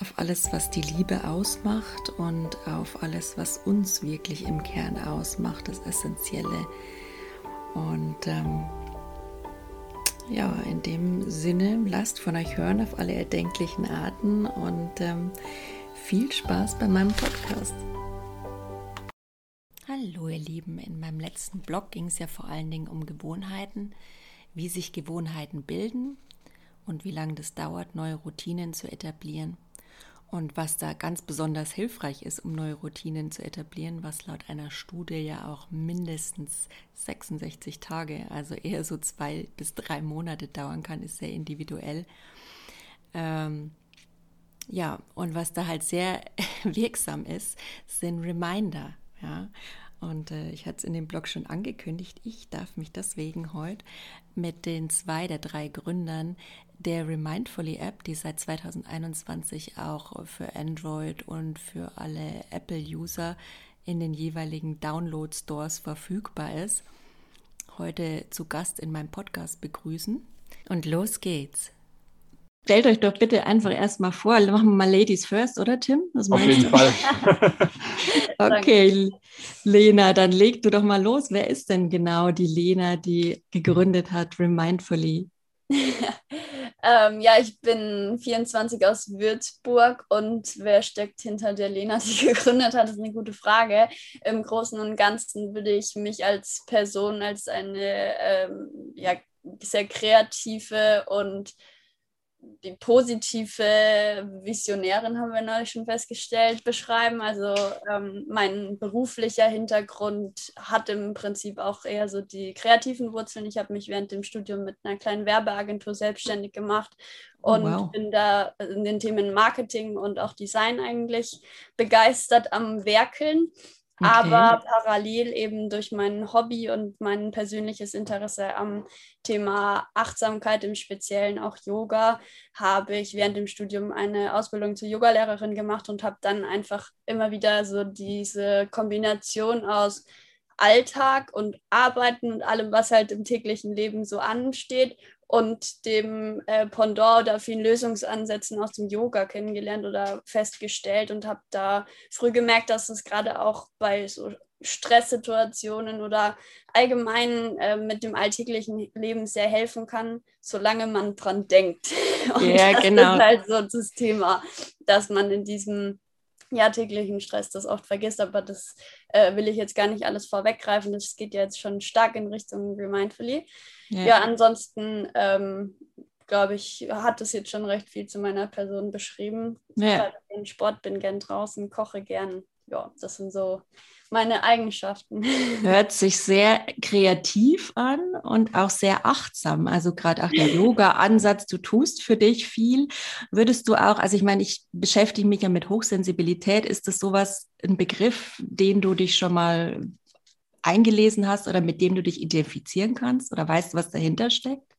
auf alles, was die Liebe ausmacht und auf alles, was uns wirklich im Kern ausmacht, das Essentielle. Und ähm, ja, in dem Sinne, lasst von euch hören auf alle erdenklichen Arten und ähm, viel Spaß bei meinem Podcast. Hallo ihr Lieben, in meinem letzten Blog ging es ja vor allen Dingen um Gewohnheiten, wie sich Gewohnheiten bilden und wie lange das dauert, neue Routinen zu etablieren. Und was da ganz besonders hilfreich ist, um neue Routinen zu etablieren, was laut einer Studie ja auch mindestens 66 Tage, also eher so zwei bis drei Monate dauern kann, ist sehr individuell. Ähm, ja, und was da halt sehr wirksam ist, sind Reminder. Ja, und äh, ich hatte es in dem Blog schon angekündigt, ich darf mich deswegen heute mit den zwei der drei Gründern der Remindfully App, die seit 2021 auch für Android und für alle Apple-User in den jeweiligen Download-Stores verfügbar ist, heute zu Gast in meinem Podcast begrüßen. Und los geht's. Stellt euch doch bitte einfach erstmal vor, machen wir mal Ladies first, oder Tim? Was Auf jeden du? Fall. okay, Lena, dann leg du doch mal los. Wer ist denn genau die Lena, die gegründet hat Remindfully? ähm, ja, ich bin 24 aus Würzburg und wer steckt hinter der Lena, die gegründet hat, ist eine gute Frage. Im Großen und Ganzen würde ich mich als Person, als eine ähm, ja, sehr kreative und die positive Visionärin haben wir neulich schon festgestellt, beschreiben. Also ähm, mein beruflicher Hintergrund hat im Prinzip auch eher so die kreativen Wurzeln. Ich habe mich während dem Studium mit einer kleinen Werbeagentur selbstständig gemacht oh, und oh, wow. bin da in den Themen Marketing und auch Design eigentlich begeistert am Werkeln. Okay. Aber parallel eben durch mein Hobby und mein persönliches Interesse am Thema Achtsamkeit, im Speziellen auch Yoga, habe ich während dem Studium eine Ausbildung zur Yogalehrerin gemacht und habe dann einfach immer wieder so diese Kombination aus Alltag und Arbeiten und allem, was halt im täglichen Leben so ansteht und dem äh, Pendant oder vielen Lösungsansätzen aus dem Yoga kennengelernt oder festgestellt und habe da früh gemerkt, dass es gerade auch bei so Stresssituationen oder allgemein äh, mit dem alltäglichen Leben sehr helfen kann, solange man dran denkt. Und ja, das genau. ist halt so das Thema, dass man in diesem ja, täglichen Stress das oft vergisst, aber das äh, will ich jetzt gar nicht alles vorweggreifen. Das geht ja jetzt schon stark in Richtung Remindfully. Ja, ja ansonsten ähm, glaube ich, hat das jetzt schon recht viel zu meiner Person beschrieben. Ja. Ich Sport, bin gern draußen, koche gern. Ja, das sind so meine Eigenschaften. Hört sich sehr kreativ an und auch sehr achtsam. Also gerade auch der Yoga-Ansatz, du tust für dich viel. Würdest du auch, also ich meine, ich beschäftige mich ja mit Hochsensibilität. Ist das sowas, ein Begriff, den du dich schon mal eingelesen hast oder mit dem du dich identifizieren kannst oder weißt du, was dahinter steckt?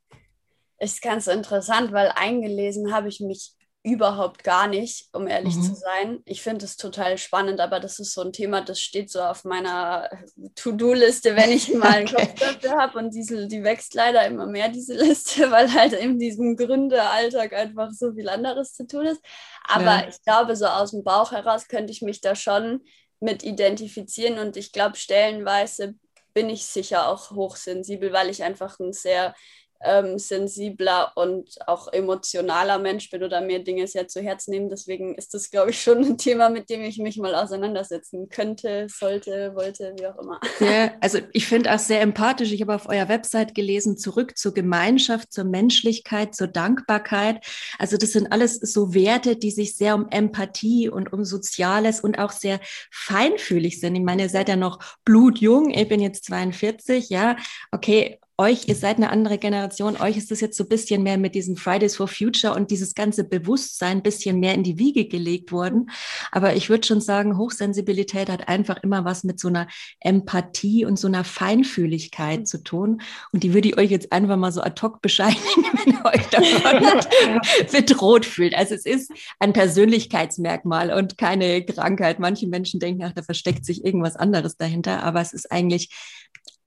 Ist ganz interessant, weil eingelesen habe ich mich überhaupt gar nicht, um ehrlich mhm. zu sein. Ich finde es total spannend, aber das ist so ein Thema, das steht so auf meiner To-Do-Liste, wenn ich mal einen okay. Kopf dafür habe. Und diese, die wächst leider immer mehr, diese Liste, weil halt in diesem Gründeralltag einfach so viel anderes zu tun ist. Aber ja. ich glaube, so aus dem Bauch heraus könnte ich mich da schon mit identifizieren und ich glaube, stellenweise bin ich sicher auch hochsensibel, weil ich einfach ein sehr ähm, sensibler und auch emotionaler Mensch bin oder mir Dinge sehr zu Herz nehmen. Deswegen ist das, glaube ich, schon ein Thema, mit dem ich mich mal auseinandersetzen könnte, sollte, wollte, wie auch immer. Ja, also ich finde auch sehr empathisch. Ich habe auf eurer Website gelesen, zurück zur Gemeinschaft, zur Menschlichkeit, zur Dankbarkeit. Also das sind alles so Werte, die sich sehr um Empathie und um Soziales und auch sehr feinfühlig sind. Ich meine, ihr seid ja noch blutjung. Ich bin jetzt 42, ja. Okay, euch, ihr seid eine andere Generation, euch ist das jetzt so ein bisschen mehr mit diesen Fridays for Future und dieses ganze Bewusstsein ein bisschen mehr in die Wiege gelegt worden. Aber ich würde schon sagen, Hochsensibilität hat einfach immer was mit so einer Empathie und so einer Feinfühligkeit zu tun. Und die würde ich euch jetzt einfach mal so ad hoc bescheinigen, wenn ihr euch davon bedroht fühlt. Also es ist ein Persönlichkeitsmerkmal und keine Krankheit. Manche Menschen denken, ach, da versteckt sich irgendwas anderes dahinter. Aber es ist eigentlich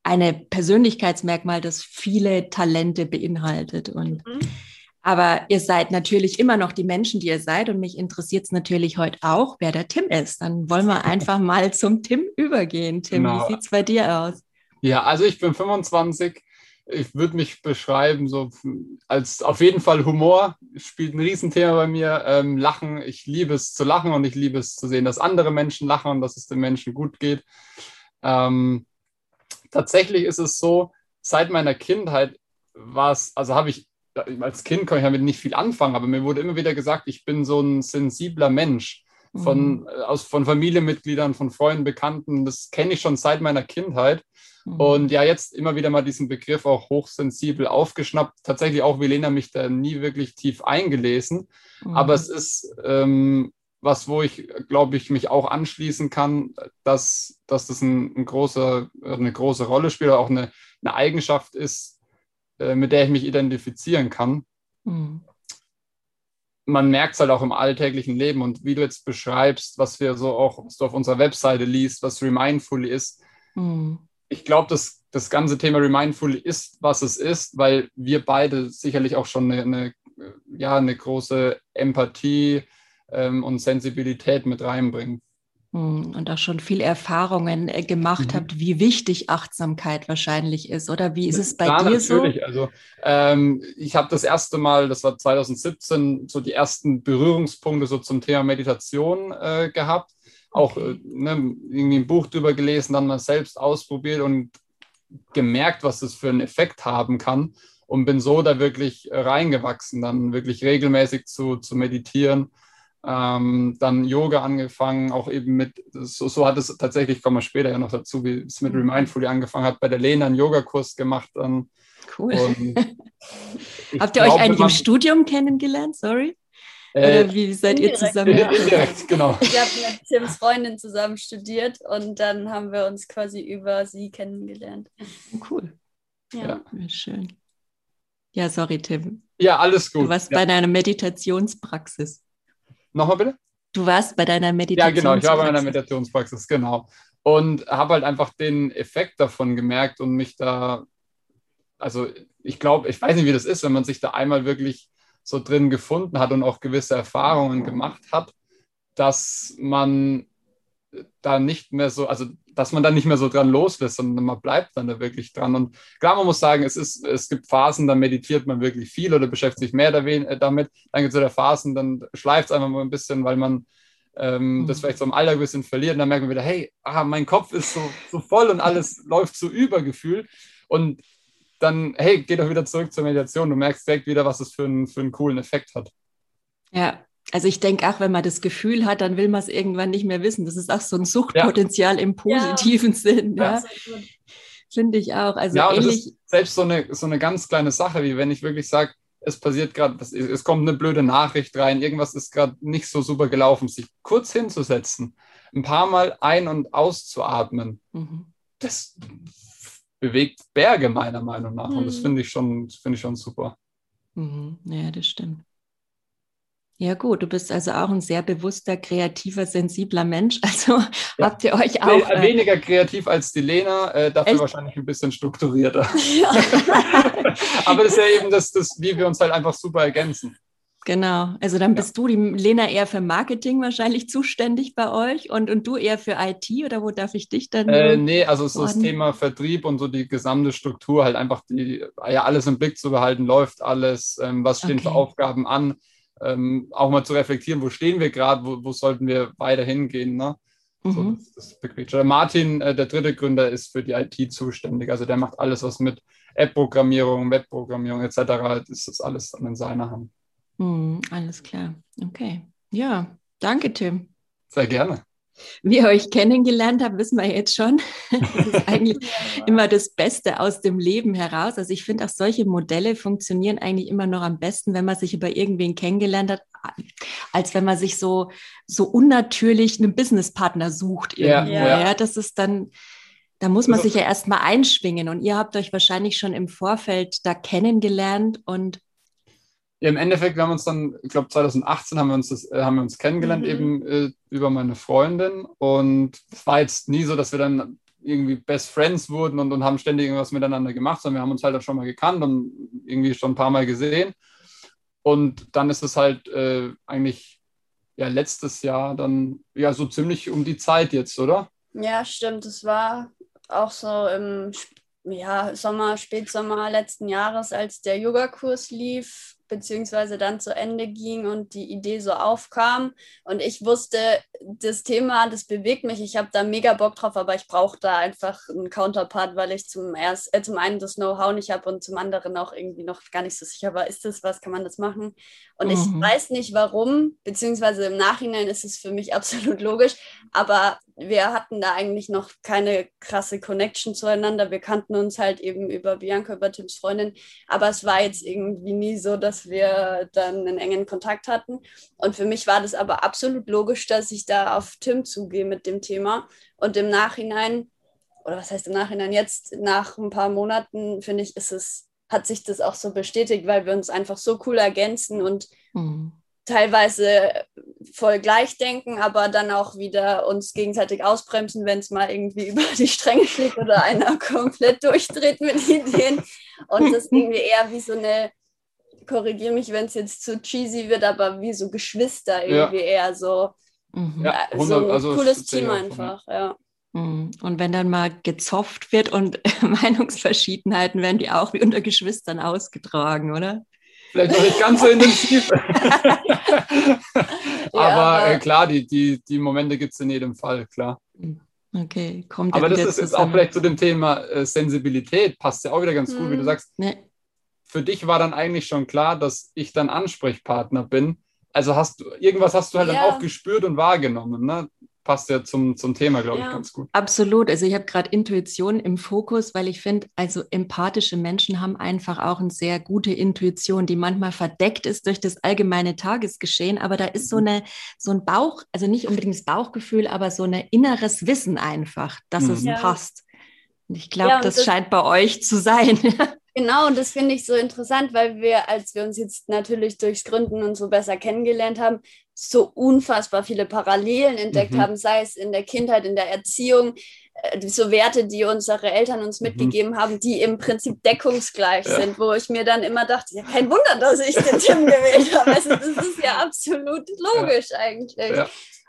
eine Persönlichkeitsmerkmal, das viele Talente beinhaltet. Und mhm. aber ihr seid natürlich immer noch die Menschen, die ihr seid. Und mich interessiert es natürlich heute auch, wer der Tim ist. Dann wollen wir einfach mal zum Tim übergehen. Tim, genau. wie sieht es bei dir aus? Ja, also ich bin 25. Ich würde mich beschreiben, so als auf jeden Fall Humor spielt ein Riesenthema bei mir. Ähm, lachen, ich liebe es zu lachen und ich liebe es zu sehen, dass andere Menschen lachen und dass es den Menschen gut geht. Ähm, tatsächlich ist es so, seit meiner Kindheit war es, also habe ich, als Kind kann ich damit nicht viel anfangen, aber mir wurde immer wieder gesagt, ich bin so ein sensibler Mensch von, mhm. aus, von Familienmitgliedern, von Freunden, Bekannten. Das kenne ich schon seit meiner Kindheit. Mhm. Und ja, jetzt immer wieder mal diesen Begriff auch hochsensibel aufgeschnappt. Tatsächlich auch, wie Lena mich da nie wirklich tief eingelesen. Mhm. Aber es ist ähm, was, wo ich, glaube ich, mich auch anschließen kann, dass, dass das ein, ein große, eine große Rolle spielt, oder auch eine, eine Eigenschaft ist, äh, mit der ich mich identifizieren kann. Mhm. Man merkt es halt auch im alltäglichen Leben und wie du jetzt beschreibst, was wir so auch, was du auf unserer Webseite liest, was Remindfully ist. Mhm. Ich glaube, dass das ganze Thema Remindfully ist, was es ist, weil wir beide sicherlich auch schon eine, eine ja, eine große Empathie, ähm, und Sensibilität mit reinbringen. Hm, und auch schon viel Erfahrungen äh, gemacht mhm. habt, wie wichtig Achtsamkeit wahrscheinlich ist, oder wie ist es bei ja, dir natürlich. so? Natürlich, also ähm, ich habe das erste Mal, das war 2017, so die ersten Berührungspunkte so zum Thema Meditation äh, gehabt. Auch okay. äh, ne, irgendwie ein Buch drüber gelesen, dann mal selbst ausprobiert und gemerkt, was das für einen Effekt haben kann und bin so da wirklich reingewachsen, dann wirklich regelmäßig zu, zu meditieren ähm, dann Yoga angefangen, auch eben mit, so, so, hat es tatsächlich, kommen wir später ja noch dazu, wie es mit mhm. Remindfully angefangen hat, bei der Lena einen Yogakurs gemacht. Dann. Cool. Habt ihr glaube, euch eigentlich im Studium kennengelernt? Sorry. Oder äh, wie seid ihr zusammen? Ja. Indirekt, genau. Ich habe mit Tims Freundin zusammen studiert und dann haben wir uns quasi über sie kennengelernt. Cool. Ja. ja. Schön. Ja, sorry, Tim. Ja, alles gut. Du warst ja. bei deiner Meditationspraxis. Nochmal bitte? Du warst bei deiner Meditationspraxis. Ja, genau, ich war bei meiner Meditationspraxis, genau. Und habe halt einfach den Effekt davon gemerkt und mich da, also ich glaube, ich weiß nicht, wie das ist, wenn man sich da einmal wirklich so drin gefunden hat und auch gewisse Erfahrungen gemacht hat, dass man da nicht mehr so, also dass man da nicht mehr so dran loslässt, sondern man bleibt dann da wirklich dran. Und klar, man muss sagen, es, ist, es gibt Phasen, da meditiert man wirklich viel oder beschäftigt sich mehr äh, damit. Dann gibt es wieder Phasen, dann schleift es einfach mal ein bisschen, weil man ähm, mhm. das vielleicht so im Alltag ein bisschen verliert. Und dann merkt man wieder, hey, ah, mein Kopf ist so, so voll und alles läuft so übergefühlt. Und dann, hey, geh doch wieder zurück zur Meditation. Du merkst direkt wieder, was es für einen, für einen coolen Effekt hat. Ja, also ich denke auch, wenn man das Gefühl hat, dann will man es irgendwann nicht mehr wissen. Das ist auch so ein Suchtpotenzial ja. im positiven ja. Sinn. Ja. Finde ich auch. Also ja, ähnlich. selbst so eine, so eine ganz kleine Sache, wie wenn ich wirklich sage, es passiert gerade, es kommt eine blöde Nachricht rein, irgendwas ist gerade nicht so super gelaufen, sich kurz hinzusetzen, ein paar Mal ein- und auszuatmen, mhm. das bewegt Berge meiner Meinung nach. Mhm. Und das mhm. finde ich schon, finde ich schon super. Mhm. Ja, das stimmt. Ja, gut, du bist also auch ein sehr bewusster, kreativer, sensibler Mensch. Also ja. habt ihr euch auch. Äh, weniger kreativ als die Lena, äh, dafür echt? wahrscheinlich ein bisschen strukturierter. Ja. Aber das ist ja eben das, das, wie wir uns halt einfach super ergänzen. Genau, also dann bist ja. du, die Lena, eher für Marketing wahrscheinlich zuständig bei euch und, und du eher für IT oder wo darf ich dich dann? Äh, nee, also so das Thema Vertrieb und so die gesamte Struktur, halt einfach die, ja, alles im Blick zu behalten, läuft alles, ähm, was stehen okay. für Aufgaben an ähm, auch mal zu reflektieren, wo stehen wir gerade, wo, wo, sollten wir weiter hingehen. Ne? Mhm. So, das, das Martin, äh, der dritte Gründer, ist für die IT zuständig. Also der macht alles, was mit App-Programmierung, Web-Programmierung etc. ist das alles dann in seiner Hand. Mhm, alles klar. Okay. Ja, danke, Tim. Sehr gerne. Wie ihr euch kennengelernt habt, wissen wir jetzt schon. Das ist eigentlich immer das Beste aus dem Leben heraus. Also ich finde auch solche Modelle funktionieren eigentlich immer noch am besten, wenn man sich über irgendwen kennengelernt hat, als wenn man sich so, so unnatürlich einen Businesspartner sucht. Ja, ja. ja, das ist dann, da muss man also sich ja erstmal einschwingen. Und ihr habt euch wahrscheinlich schon im Vorfeld da kennengelernt und ja, im Endeffekt, wir haben uns dann, ich glaube 2018 haben wir uns, das, äh, haben wir uns kennengelernt, mhm. eben äh, über meine Freundin. Und es war jetzt nie so, dass wir dann irgendwie Best Friends wurden und, und haben ständig irgendwas miteinander gemacht, sondern wir haben uns halt auch schon mal gekannt und irgendwie schon ein paar Mal gesehen. Und dann ist es halt äh, eigentlich ja letztes Jahr dann ja so ziemlich um die Zeit jetzt, oder? Ja, stimmt. Es war auch so im ja, Sommer, Spätsommer letzten Jahres, als der Yogakurs lief, beziehungsweise dann zu Ende ging und die Idee so aufkam. Und ich wusste, das Thema, das bewegt mich. Ich habe da mega Bock drauf, aber ich brauche da einfach einen Counterpart, weil ich zum, erst, äh, zum einen das Know-how nicht habe und zum anderen auch irgendwie noch gar nicht so sicher war, ist das was, kann man das machen? Und mhm. ich weiß nicht warum, beziehungsweise im Nachhinein ist es für mich absolut logisch, aber wir hatten da eigentlich noch keine krasse Connection zueinander. Wir kannten uns halt eben über Bianca, über Tims Freundin, aber es war jetzt irgendwie nie so, dass wir dann einen engen Kontakt hatten. Und für mich war das aber absolut logisch, dass ich da auf Tim zugehe mit dem Thema. Und im Nachhinein, oder was heißt im Nachhinein, jetzt nach ein paar Monaten, finde ich, ist es, hat sich das auch so bestätigt, weil wir uns einfach so cool ergänzen und mhm teilweise voll gleich denken, aber dann auch wieder uns gegenseitig ausbremsen, wenn es mal irgendwie über die Stränge schlägt oder einer komplett durchdreht mit Ideen. Und das irgendwie eher wie so eine, korrigiere mich, wenn es jetzt zu cheesy wird, aber wie so Geschwister irgendwie ja. eher so. Mhm. Ja, 100, so ein also cooles Team einfach, ja. Mhm. Und wenn dann mal gezofft wird und Meinungsverschiedenheiten werden die auch wie unter Geschwistern ausgetragen, oder? Vielleicht noch nicht ganz so intensiv. aber äh, klar, die, die, die Momente gibt es in jedem Fall, klar. Okay, kommt Aber das ist jetzt auch vielleicht zu dem Thema äh, Sensibilität, passt ja auch wieder ganz hm. gut, wie du hm. sagst. Nee. Für dich war dann eigentlich schon klar, dass ich dann Ansprechpartner bin. Also hast du, irgendwas hast du halt ja. dann auch gespürt und wahrgenommen. Ne? Passt ja zum, zum Thema, glaube ja. ich, ganz gut. Absolut. Also ich habe gerade Intuition im Fokus, weil ich finde, also empathische Menschen haben einfach auch eine sehr gute Intuition, die manchmal verdeckt ist durch das allgemeine Tagesgeschehen. Aber da ist so mhm. eine, so ein Bauch, also nicht unbedingt das Bauchgefühl, aber so ein inneres Wissen einfach, dass mhm. es ja. passt. Und ich glaube, ja, das, das scheint bei euch zu sein. Genau, und das finde ich so interessant, weil wir, als wir uns jetzt natürlich durchs Gründen und so besser kennengelernt haben, so unfassbar viele Parallelen entdeckt mhm. haben, sei es in der Kindheit, in der Erziehung, äh, so Werte, die unsere Eltern uns mhm. mitgegeben haben, die im Prinzip deckungsgleich ja. sind, wo ich mir dann immer dachte, ja, kein Wunder, dass ich den Tim gewählt habe. Also, das ist ja absolut logisch ja. eigentlich.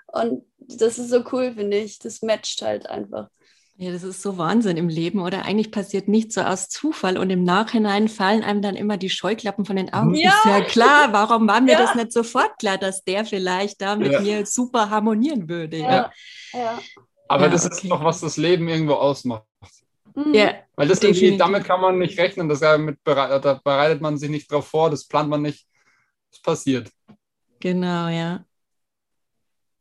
Und das ist so cool, finde ich. Das matcht halt einfach. Ja, das ist so Wahnsinn im Leben, oder? Eigentlich passiert nichts so aus Zufall und im Nachhinein fallen einem dann immer die Scheuklappen von den Augen. Ja. Ist ja klar, warum war mir ja. das nicht sofort klar, dass der vielleicht da mit ja. mir super harmonieren würde? Ja. ja. Aber das okay. ist doch, was das Leben irgendwo ausmacht. Mhm. Ja, Weil das irgendwie, damit kann man nicht rechnen, das damit bereit, da bereitet man sich nicht drauf vor, das plant man nicht, es passiert. Genau, ja.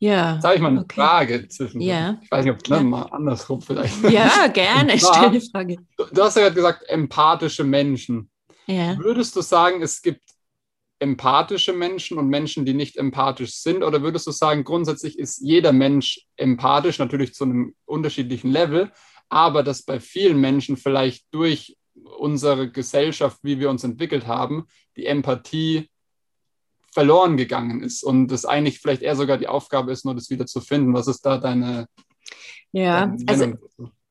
Ja. Jetzt habe ich mal eine okay. Frage zwischen. Ja. Ich weiß nicht, ob ne, mal andersrum vielleicht. Ja, gerne. Stell die Frage. Du, du hast ja gerade gesagt, empathische Menschen. Ja. Würdest du sagen, es gibt empathische Menschen und Menschen, die nicht empathisch sind? Oder würdest du sagen, grundsätzlich ist jeder Mensch empathisch, natürlich zu einem unterschiedlichen Level, aber dass bei vielen Menschen vielleicht durch unsere Gesellschaft, wie wir uns entwickelt haben, die Empathie verloren gegangen ist und es eigentlich vielleicht eher sogar die Aufgabe ist, nur das wieder zu finden. Was ist da deine? Ja, deine also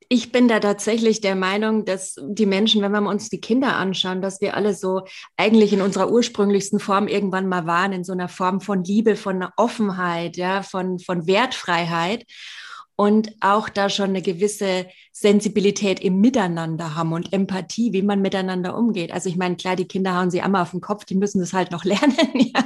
ich bin da tatsächlich der Meinung, dass die Menschen, wenn wir uns die Kinder anschauen, dass wir alle so eigentlich in unserer ursprünglichsten Form irgendwann mal waren, in so einer Form von Liebe, von Offenheit, ja, von, von Wertfreiheit und auch da schon eine gewisse Sensibilität im Miteinander haben und Empathie, wie man miteinander umgeht. Also ich meine, klar, die Kinder hauen sie einmal auf den Kopf, die müssen das halt noch lernen. ja.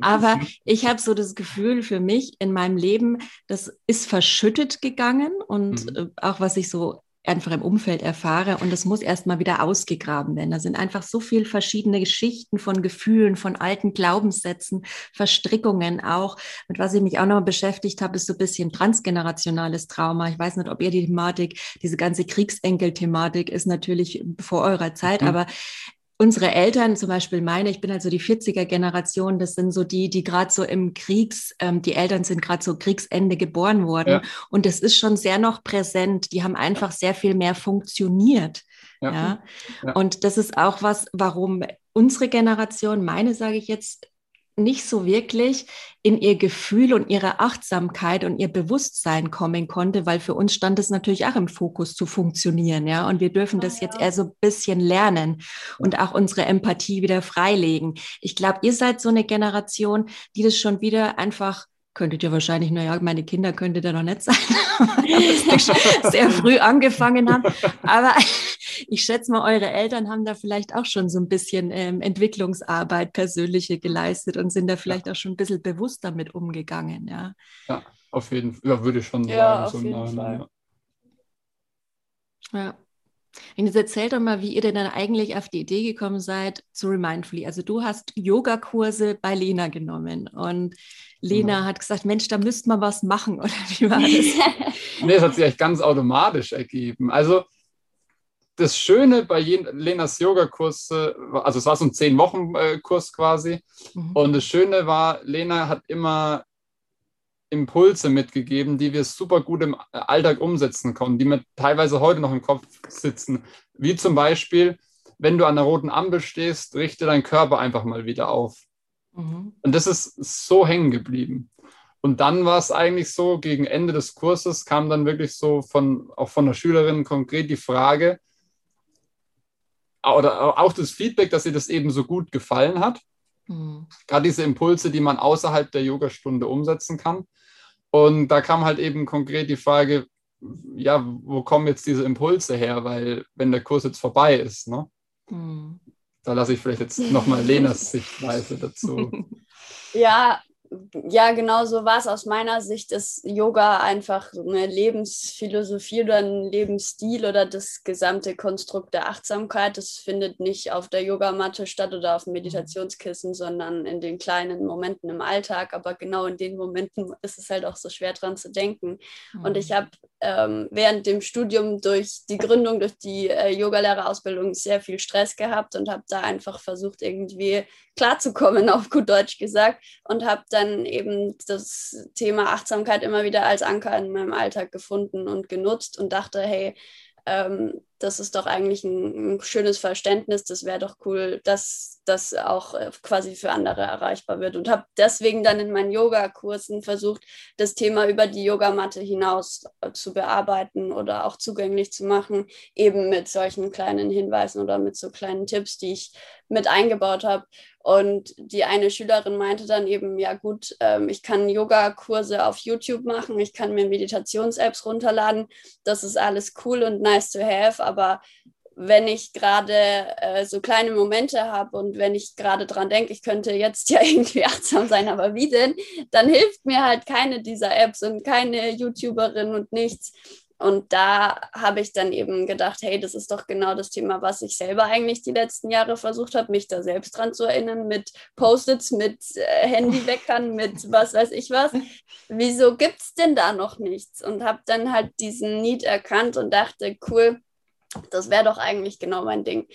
Aber ich habe so das Gefühl für mich in meinem Leben, das ist verschüttet gegangen und mhm. Äh, auch was ich so einfach im Umfeld erfahre. Und das muss erstmal wieder ausgegraben werden. Da sind einfach so viele verschiedene Geschichten von Gefühlen, von alten Glaubenssätzen, Verstrickungen auch. Mit was ich mich auch noch beschäftigt habe, ist so ein bisschen transgenerationales Trauma. Ich weiß nicht, ob ihr die Thematik, diese ganze Kriegsenkel-Thematik ist natürlich vor eurer Zeit, mhm. aber unsere Eltern, zum Beispiel meine, ich bin also die 40er-Generation, das sind so die, die gerade so im Kriegs, ähm, die Eltern sind gerade so Kriegsende geboren worden. Ja. Und das ist schon sehr noch präsent. Die haben einfach sehr viel mehr funktioniert. Ja. ja. ja. Und das ist auch was, warum unsere Generation, meine sage ich jetzt, nicht so wirklich in ihr Gefühl und ihre Achtsamkeit und ihr Bewusstsein kommen konnte, weil für uns stand es natürlich auch im Fokus zu funktionieren, ja. Und wir dürfen das jetzt eher so ein bisschen lernen und auch unsere Empathie wieder freilegen. Ich glaube, ihr seid so eine Generation, die das schon wieder einfach könntet ihr wahrscheinlich, naja, meine Kinder könntet ihr noch nicht sein, sehr früh angefangen haben. Aber ich schätze mal, eure Eltern haben da vielleicht auch schon so ein bisschen ähm, Entwicklungsarbeit persönliche geleistet und sind da vielleicht auch schon ein bisschen bewusst damit umgegangen. Ja, ja auf jeden Fall, ja, würde ich schon ja, sagen. Auf so jeden Fall. Ja. ja. Und jetzt erzählt doch mal, wie ihr denn dann eigentlich auf die Idee gekommen seid zu Remindfully. Also du hast Yogakurse bei Lena genommen und Lena genau. hat gesagt, Mensch, da müsste man was machen, oder wie war das? nee, es hat sich echt ganz automatisch ergeben. Also das Schöne bei Lenas Yogakurs, also es war so ein Zehn-Wochen-Kurs quasi. Mhm. Und das Schöne war, Lena hat immer Impulse mitgegeben, die wir super gut im Alltag umsetzen konnten, die mir teilweise heute noch im Kopf sitzen. Wie zum Beispiel, wenn du an der roten Ampel stehst, richte deinen Körper einfach mal wieder auf. Mhm. Und das ist so hängen geblieben. Und dann war es eigentlich so, gegen Ende des Kurses kam dann wirklich so von, auch von der Schülerin konkret die Frage, oder auch das Feedback, dass ihr das eben so gut gefallen hat. Mhm. Gerade diese Impulse, die man außerhalb der Yogastunde umsetzen kann. Und da kam halt eben konkret die Frage, ja, wo kommen jetzt diese Impulse her? Weil wenn der Kurs jetzt vorbei ist, ne? Mhm. Da lasse ich vielleicht jetzt nochmal Lenas Sichtweise dazu. Ja, ja, genau so war es aus meiner Sicht, ist Yoga einfach eine Lebensphilosophie oder ein Lebensstil oder das gesamte Konstrukt der Achtsamkeit. Das findet nicht auf der Yogamatte statt oder auf dem Meditationskissen, sondern in den kleinen Momenten im Alltag. Aber genau in den Momenten ist es halt auch so schwer dran zu denken. Mhm. Und ich habe ähm, während dem Studium durch die Gründung, durch die äh, Yogalehrerausbildung sehr viel Stress gehabt und habe da einfach versucht, irgendwie klarzukommen, auf gut Deutsch gesagt, und habe dann eben das Thema Achtsamkeit immer wieder als Anker in meinem Alltag gefunden und genutzt und dachte, hey, ähm, das ist doch eigentlich ein, ein schönes Verständnis, das wäre doch cool, dass das auch äh, quasi für andere erreichbar wird und habe deswegen dann in meinen Yoga-Kursen versucht, das Thema über die Yogamatte hinaus äh, zu bearbeiten oder auch zugänglich zu machen, eben mit solchen kleinen Hinweisen oder mit so kleinen Tipps, die ich mit eingebaut habe. Und die eine Schülerin meinte dann eben, ja gut, ähm, ich kann Yoga-Kurse auf YouTube machen, ich kann mir Meditations-Apps runterladen, das ist alles cool und nice to have, aber wenn ich gerade äh, so kleine Momente habe und wenn ich gerade dran denke, ich könnte jetzt ja irgendwie achtsam sein, aber wie denn, dann hilft mir halt keine dieser Apps und keine YouTuberin und nichts. Und da habe ich dann eben gedacht, hey, das ist doch genau das Thema, was ich selber eigentlich die letzten Jahre versucht habe, mich da selbst dran zu erinnern, mit Post-its, mit äh, Handyweckern, mit was weiß ich was. Wieso gibt es denn da noch nichts? Und habe dann halt diesen Need erkannt und dachte, cool, das wäre doch eigentlich genau mein Ding.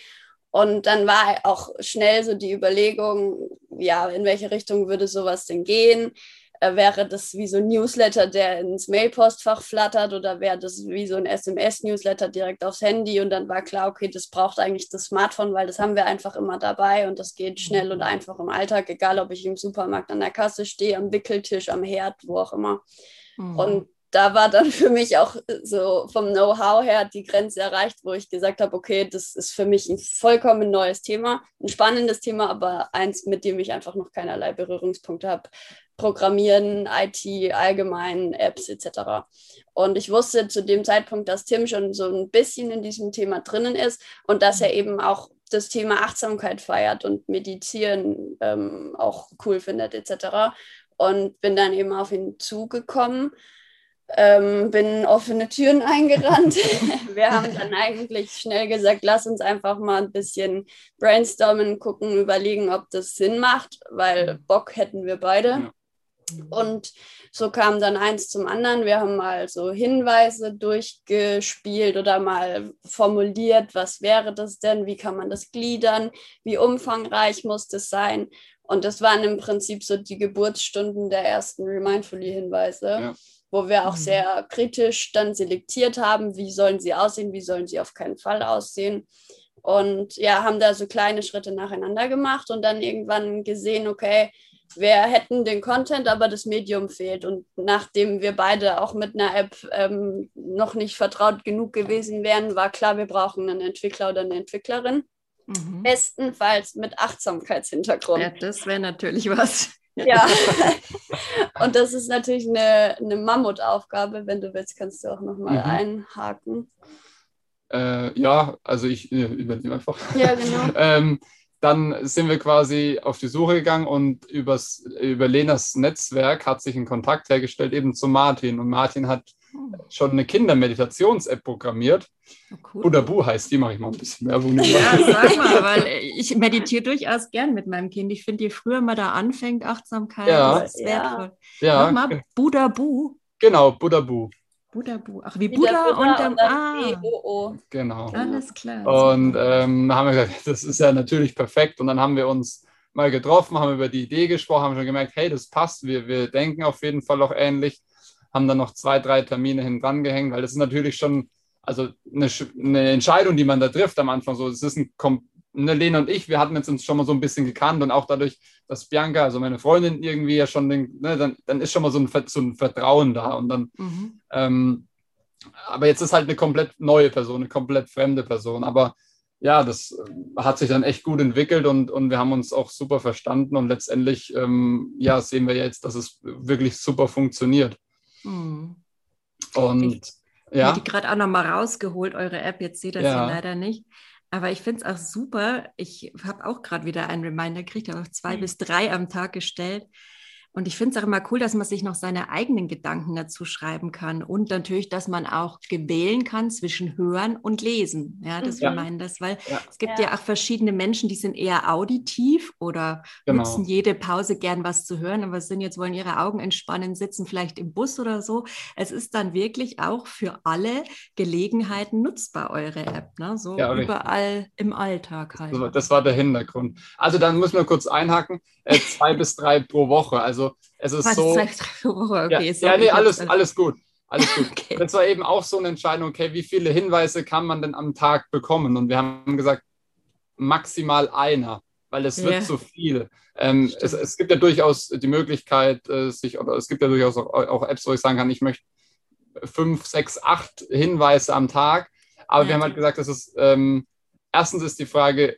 Und dann war auch schnell so die Überlegung, ja, in welche Richtung würde sowas denn gehen? Äh, wäre das wie so ein Newsletter, der ins Mailpostfach flattert oder wäre das wie so ein SMS-Newsletter direkt aufs Handy? Und dann war klar, okay, das braucht eigentlich das Smartphone, weil das haben wir einfach immer dabei und das geht schnell und einfach im Alltag, egal ob ich im Supermarkt an der Kasse stehe, am Wickeltisch, am Herd, wo auch immer. Mhm. Und da war dann für mich auch so vom Know-how her die Grenze erreicht, wo ich gesagt habe, okay, das ist für mich ein vollkommen neues Thema, ein spannendes Thema, aber eins, mit dem ich einfach noch keinerlei Berührungspunkte habe. Programmieren, IT, allgemein, Apps etc. Und ich wusste zu dem Zeitpunkt, dass Tim schon so ein bisschen in diesem Thema drinnen ist und dass er eben auch das Thema Achtsamkeit feiert und Meditieren ähm, auch cool findet etc. Und bin dann eben auf ihn zugekommen ähm, bin offene Türen eingerannt. Wir haben dann eigentlich schnell gesagt, lass uns einfach mal ein bisschen brainstormen, gucken, überlegen, ob das Sinn macht, weil Bock hätten wir beide. Ja. Und so kam dann eins zum anderen. Wir haben mal so Hinweise durchgespielt oder mal formuliert, was wäre das denn, wie kann man das gliedern, wie umfangreich muss das sein. Und das waren im Prinzip so die Geburtsstunden der ersten Remindfully-Hinweise. Ja wo wir auch mhm. sehr kritisch dann selektiert haben, wie sollen sie aussehen, wie sollen sie auf keinen Fall aussehen. Und ja, haben da so kleine Schritte nacheinander gemacht und dann irgendwann gesehen, okay, wir hätten den Content, aber das Medium fehlt. Und nachdem wir beide auch mit einer App ähm, noch nicht vertraut genug gewesen wären, war klar, wir brauchen einen Entwickler oder eine Entwicklerin. Mhm. Bestenfalls mit Achtsamkeitshintergrund. Ja, das wäre natürlich was. Ja, und das ist natürlich eine, eine Mammutaufgabe. Wenn du willst, kannst du auch nochmal mhm. einhaken. Äh, ja, also ich äh, übernehme einfach. Ja, genau. ähm, dann sind wir quasi auf die Suche gegangen und übers, über Lenas Netzwerk hat sich ein Kontakt hergestellt eben zu Martin. Und Martin hat schon eine Kindermeditations-App programmiert. Oh, cool. Budabu heißt die, mache ich mal ein bisschen Werbung. Ja, sag mal, weil ich meditiere durchaus gern mit meinem Kind. Ich finde, je früher man da anfängt, Achtsamkeit, ja. das ist wertvoll. Ja. Mach mal Budabu. Genau, Budabu. Budabu. Ach, wie, wie Buddha, Buddha, und dann, und ah. -O. Genau. Alles klar. Und ähm, haben wir gesagt, das ist ja natürlich perfekt. Und dann haben wir uns mal getroffen, haben über die Idee gesprochen, haben schon gemerkt, hey, das passt. Wir, wir denken auf jeden Fall auch ähnlich haben dann noch zwei, drei Termine hinten dran gehängt, weil das ist natürlich schon also eine, eine, Entscheidung, die man da trifft am Anfang. So, es ist ein ne, Lena und ich, wir hatten jetzt uns schon mal so ein bisschen gekannt und auch dadurch, dass Bianca, also meine Freundin, irgendwie ja schon den, ne, dann, dann ist schon mal so ein, so ein Vertrauen da. Und dann, mhm. ähm, aber jetzt ist halt eine komplett neue Person, eine komplett fremde Person. Aber ja, das äh, hat sich dann echt gut entwickelt und, und wir haben uns auch super verstanden und letztendlich ähm, ja, sehen wir jetzt, dass es wirklich super funktioniert. Hm. Und ich, ja. Die gerade auch nochmal rausgeholt, eure App. Jetzt seht ihr das ja. leider nicht. Aber ich finde es auch super. Ich habe auch gerade wieder einen Reminder gekriegt, habe zwei mhm. bis drei am Tag gestellt. Und ich finde es auch immer cool, dass man sich noch seine eigenen Gedanken dazu schreiben kann und natürlich, dass man auch gewählen kann zwischen Hören und Lesen. Ja, das ja. wir meinen das, weil ja. es gibt ja. ja. auch verschiedene Menschen, die sind eher auditiv oder genau. nutzen jede Pause gern was zu hören, aber sind jetzt wollen ihre Augen entspannen, sitzen vielleicht im Bus oder so. Es ist dann wirklich auch für alle Gelegenheiten nutzbar eure App, ne? So überall im Alltag halt. Das war der Hintergrund. Also dann müssen wir kurz einhaken. Äh, zwei bis drei pro Woche. Also es ist Was, so. Zwei, drei Woche? Okay, ja, sorry, ja, nee, alles, alles gut. Alles gut. Okay. Das war eben auch so eine Entscheidung, okay, wie viele Hinweise kann man denn am Tag bekommen? Und wir haben gesagt, maximal einer, weil es wird zu viel. Ähm, es, es, gibt ja durchaus die Möglichkeit, äh, sich, oder es gibt ja durchaus auch, auch, Apps, wo ich sagen kann, ich möchte fünf, sechs, acht Hinweise am Tag. Aber ja. wir haben halt gesagt, das ist, ähm, erstens ist die Frage,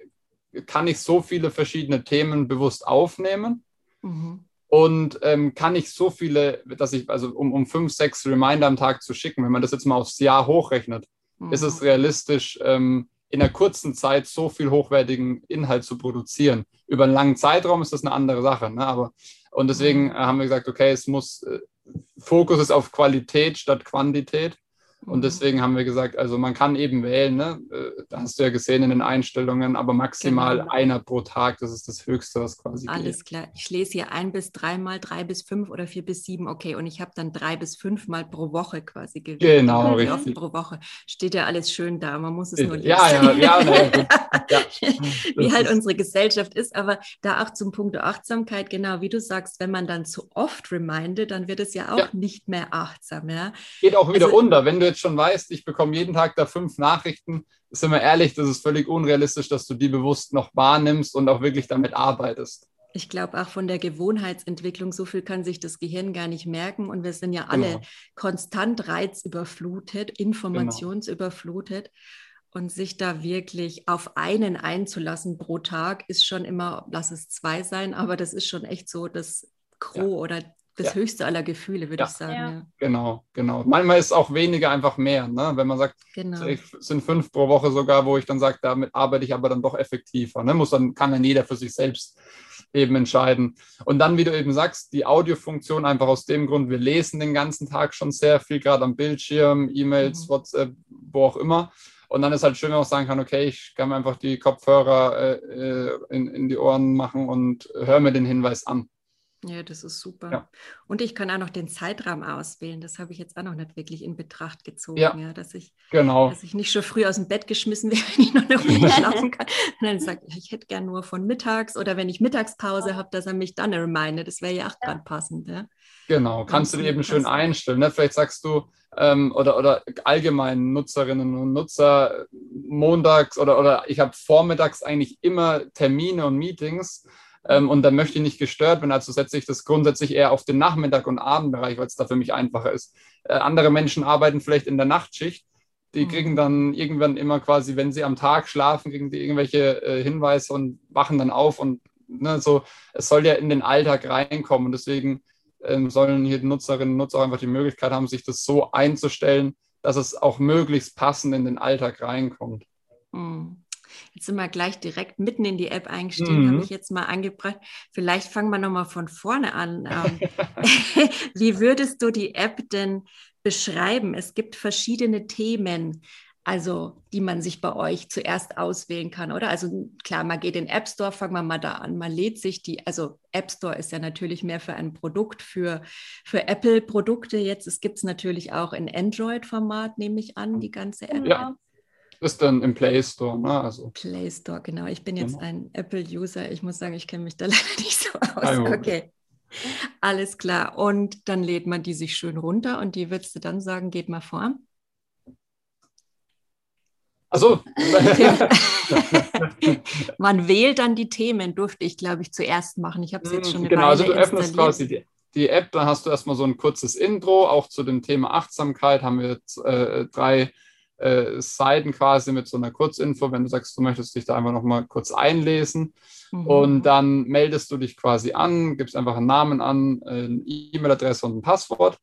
kann ich so viele verschiedene Themen bewusst aufnehmen? Mhm. Und ähm, kann ich so viele, dass ich, also um, um fünf, sechs Reminder am Tag zu schicken, wenn man das jetzt mal aufs Jahr hochrechnet, mhm. ist es realistisch, ähm, in einer kurzen Zeit so viel hochwertigen Inhalt zu produzieren. Über einen langen Zeitraum ist das eine andere Sache. Ne? Aber, und deswegen mhm. haben wir gesagt, okay, es muss, äh, Fokus ist auf Qualität statt Quantität. Und mhm. deswegen haben wir gesagt, also man kann eben wählen, ne? Äh, da hast du ja gesehen in den Einstellungen, aber maximal genau. einer pro Tag, das ist das Höchste, was quasi Alles geht. klar. Ich lese hier ein bis dreimal, drei bis fünf oder vier bis sieben, okay. Und ich habe dann drei bis fünf Mal pro Woche quasi gewählt. Genau, Wie richtig. pro Woche. Steht ja alles schön da, man muss es nur lesen. Ja, ja, ja. ja, ja. wie halt unsere Gesellschaft ist, aber da auch zum Punkt Achtsamkeit, genau wie du sagst, wenn man dann zu oft remindet, dann wird es ja auch ja. nicht mehr achtsam. Ja? Geht auch wieder also, unter, wenn du jetzt schon weißt, ich bekomme jeden Tag da fünf Nachrichten, sind wir ehrlich, das ist völlig unrealistisch, dass du die bewusst noch wahrnimmst und auch wirklich damit arbeitest. Ich glaube auch von der Gewohnheitsentwicklung, so viel kann sich das Gehirn gar nicht merken. Und wir sind ja alle genau. konstant reizüberflutet, informationsüberflutet. Genau. Und sich da wirklich auf einen einzulassen pro Tag ist schon immer, lass es zwei sein, aber das ist schon echt so das Gros ja. oder das ja. höchste aller Gefühle, würde ja. ich sagen. Ja. Genau, genau. Manchmal ist auch weniger einfach mehr. Ne? Wenn man sagt, genau. es sind fünf pro Woche sogar, wo ich dann sage, damit arbeite ich aber dann doch effektiver. Ne? Muss dann, kann dann jeder für sich selbst eben entscheiden. Und dann, wie du eben sagst, die Audiofunktion einfach aus dem Grund, wir lesen den ganzen Tag schon sehr viel, gerade am Bildschirm, E-Mails, mhm. WhatsApp, wo auch immer. Und dann ist halt schön, wenn man auch sagen kann, okay, ich kann mir einfach die Kopfhörer äh, äh, in, in die Ohren machen und höre mir den Hinweis an. Ja, das ist super. Ja. Und ich kann auch noch den Zeitraum auswählen. Das habe ich jetzt auch noch nicht wirklich in Betracht gezogen, ja, ja dass, ich, genau. dass ich nicht schon früh aus dem Bett geschmissen werde, wenn ich noch eine Runde schlafen kann. Und dann sagt, ich hätte gern nur von mittags oder wenn ich Mittagspause habe, dass er mich dann reminde. Das wäre ja auch gerade passend. Ja? Genau, kannst du dir eben schön einstellen. Ne? Vielleicht sagst du, ähm, oder, oder allgemein Nutzerinnen und Nutzer montags oder, oder ich habe vormittags eigentlich immer Termine und Meetings. Ähm, und dann möchte ich nicht gestört werden. Also setze ich das grundsätzlich eher auf den Nachmittag- und Abendbereich, weil es da für mich einfacher ist. Äh, andere Menschen arbeiten vielleicht in der Nachtschicht. Die mhm. kriegen dann irgendwann immer quasi, wenn sie am Tag schlafen, kriegen die irgendwelche äh, Hinweise und wachen dann auf und ne, so. Es soll ja in den Alltag reinkommen. Und deswegen ähm, sollen hier die Nutzerinnen und Nutzer auch einfach die Möglichkeit haben, sich das so einzustellen, dass es auch möglichst passend in den Alltag reinkommt. Mhm. Jetzt sind wir gleich direkt mitten in die App eingestiegen, mhm. habe ich jetzt mal angebracht. Vielleicht fangen wir nochmal von vorne an. Ähm, wie würdest du die App denn beschreiben? Es gibt verschiedene Themen also die man sich bei euch zuerst auswählen kann, oder? Also klar, man geht in den App Store, fangen wir mal da an. Man lädt sich die, also App Store ist ja natürlich mehr für ein Produkt, für, für Apple-Produkte jetzt. Es gibt es natürlich auch in Android-Format, nehme ich an, die ganze App. Ja, ist dann im Play Store, ne? Also. Play Store, genau. Ich bin jetzt genau. ein Apple-User. Ich muss sagen, ich kenne mich da leider nicht so aus. Okay. Alles klar. Und dann lädt man die sich schön runter und die würdest du dann sagen, geht mal vor. Also Man wählt dann die Themen, durfte ich, glaube ich, zuerst machen. Ich habe es jetzt schon eine Genau, Weile also du öffnest quasi die, die, App, dann hast du erstmal so ein kurzes Intro. Auch zu dem Thema Achtsamkeit haben wir jetzt äh, drei äh, Seiten quasi mit so einer Kurzinfo, wenn du sagst, du möchtest dich da einfach nochmal kurz einlesen. Mhm. Und dann meldest du dich quasi an, gibst einfach einen Namen an, eine E-Mail-Adresse und ein Passwort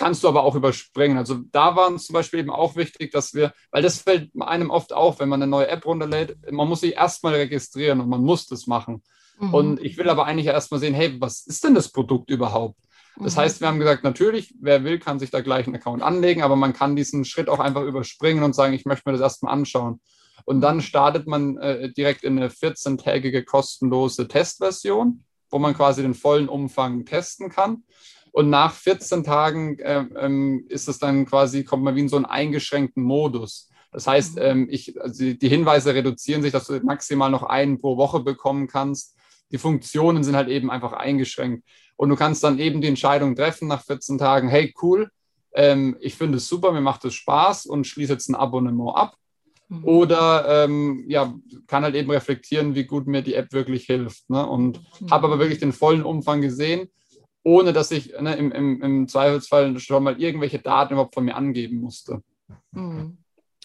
kannst du aber auch überspringen. Also da war uns zum Beispiel eben auch wichtig, dass wir, weil das fällt einem oft auf, wenn man eine neue App runterlädt, man muss sich erstmal registrieren und man muss das machen. Mhm. Und ich will aber eigentlich erstmal sehen, hey, was ist denn das Produkt überhaupt? Das mhm. heißt, wir haben gesagt, natürlich, wer will, kann sich da gleich einen Account anlegen, aber man kann diesen Schritt auch einfach überspringen und sagen, ich möchte mir das erstmal anschauen. Und dann startet man äh, direkt in eine 14-tägige kostenlose Testversion, wo man quasi den vollen Umfang testen kann. Und nach 14 Tagen äh, ähm, ist es dann quasi, kommt man wie in so einen eingeschränkten Modus. Das heißt, mhm. ähm, ich, also die Hinweise reduzieren sich, dass du maximal noch einen pro Woche bekommen kannst. Die Funktionen sind halt eben einfach eingeschränkt. Und du kannst dann eben die Entscheidung treffen nach 14 Tagen, hey, cool, ähm, ich finde es super, mir macht es Spaß und schließe jetzt ein Abonnement ab. Mhm. Oder ähm, ja, kann halt eben reflektieren, wie gut mir die App wirklich hilft. Ne? Und mhm. habe aber wirklich den vollen Umfang gesehen ohne dass ich ne, im, im, im, Zweifelsfall schon mal irgendwelche Daten überhaupt von mir angeben musste. Hm.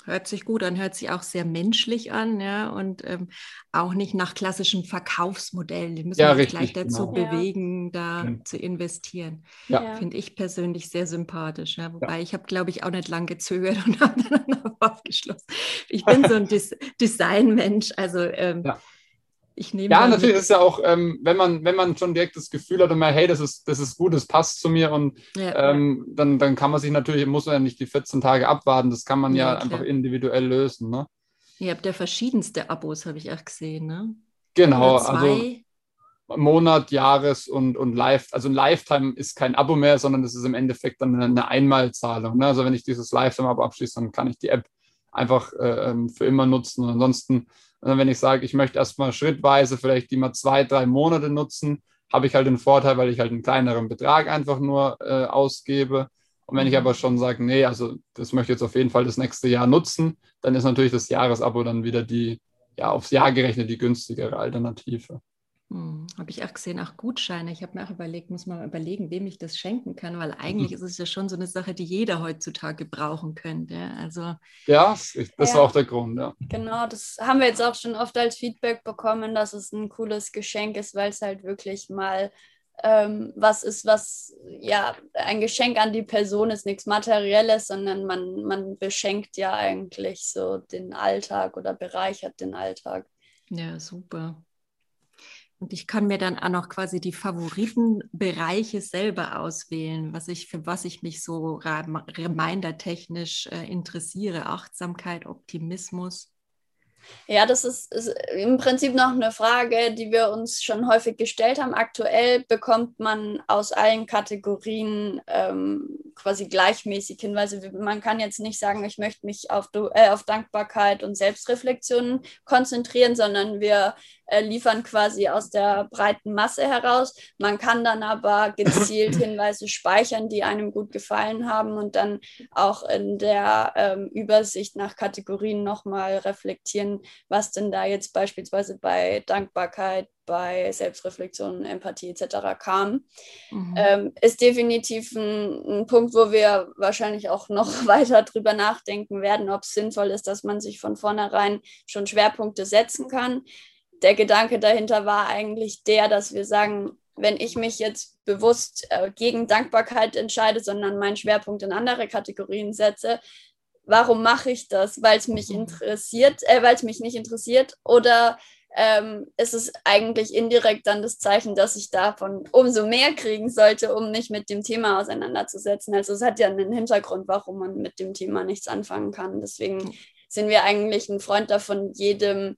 Hört sich gut an, hört sich auch sehr menschlich an, ja, und ähm, auch nicht nach klassischen Verkaufsmodellen. Die müssen ja, richtig, gleich dazu genau. bewegen, da ja. zu investieren. Ja. Finde ich persönlich sehr sympathisch. Ja. Wobei ja. ich habe, glaube ich, auch nicht lange gezögert und habe dann aufgeschlossen. Ich bin so ein Des Designmensch, also ähm, Ich nehme ja, natürlich ist ja auch, ähm, wenn, man, wenn man schon direkt das Gefühl hat, immer, hey, das ist, das ist gut, das passt zu mir und ja. ähm, dann, dann kann man sich natürlich, muss man ja nicht die 14 Tage abwarten, das kann man ja, ja einfach individuell lösen. Ne? Ihr habt ja verschiedenste Abos, habe ich auch gesehen, ne? Genau, also Monat, Jahres und, und Live. Also ein Lifetime ist kein Abo mehr, sondern das ist im Endeffekt dann eine, eine Einmalzahlung. Ne? Also wenn ich dieses Lifetime-Abo abschließe, dann kann ich die App einfach äh, ähm, für immer nutzen. Und ansonsten, äh, wenn ich sage, ich möchte erstmal schrittweise vielleicht die mal zwei, drei Monate nutzen, habe ich halt den Vorteil, weil ich halt einen kleineren Betrag einfach nur äh, ausgebe. Und wenn ich mhm. aber schon sage, nee, also das möchte ich jetzt auf jeden Fall das nächste Jahr nutzen, dann ist natürlich das Jahresabo dann wieder die, ja, aufs Jahr gerechnet die günstigere Alternative. Hm, habe ich auch gesehen, auch Gutscheine. Ich habe mir auch überlegt, muss man mal überlegen, wem ich das schenken kann, weil eigentlich mhm. ist es ja schon so eine Sache, die jeder heutzutage brauchen könnte. Also, ja, das ja. war auch der Grund, ja. Genau, das haben wir jetzt auch schon oft als Feedback bekommen, dass es ein cooles Geschenk ist, weil es halt wirklich mal ähm, was ist, was ja ein Geschenk an die Person ist, nichts Materielles, sondern man, man beschenkt ja eigentlich so den Alltag oder bereichert den Alltag. Ja, super. Und ich kann mir dann auch noch quasi die Favoritenbereiche selber auswählen, was ich, für was ich mich so remindertechnisch äh, interessiere. Achtsamkeit, Optimismus. Ja, das ist, ist, im Prinzip noch eine Frage, die wir uns schon häufig gestellt haben. Aktuell bekommt man aus allen Kategorien ähm, quasi gleichmäßig Hinweise. Man kann jetzt nicht sagen, ich möchte mich auf, äh, auf Dankbarkeit und Selbstreflexion konzentrieren, sondern wir äh, liefern quasi aus der breiten Masse heraus. Man kann dann aber gezielt Hinweise speichern, die einem gut gefallen haben und dann auch in der ähm, Übersicht nach Kategorien nochmal reflektieren, was denn da jetzt beispielsweise bei Dankbarkeit, bei Selbstreflexion, Empathie etc. kam, mhm. ähm, ist definitiv ein, ein, Punkt, wo wir wahrscheinlich auch noch weiter drüber nachdenken werden, ob es sinnvoll ist, dass man sich von vornherein schon Schwerpunkte setzen kann der Gedanke dahinter war eigentlich der, dass wir sagen, wenn ich mich jetzt bewusst äh, gegen Dankbarkeit entscheide, sondern meinen Schwerpunkt in andere Kategorien setze, warum mache ich das? Weil es mich mhm. interessiert, äh, weil es mich nicht interessiert oder ähm, ist es eigentlich indirekt dann das Zeichen, dass ich davon umso mehr kriegen sollte, um mich mit dem Thema auseinanderzusetzen. Also es hat ja einen Hintergrund, warum man mit dem Thema nichts anfangen kann. Deswegen sind wir eigentlich ein Freund davon, jedem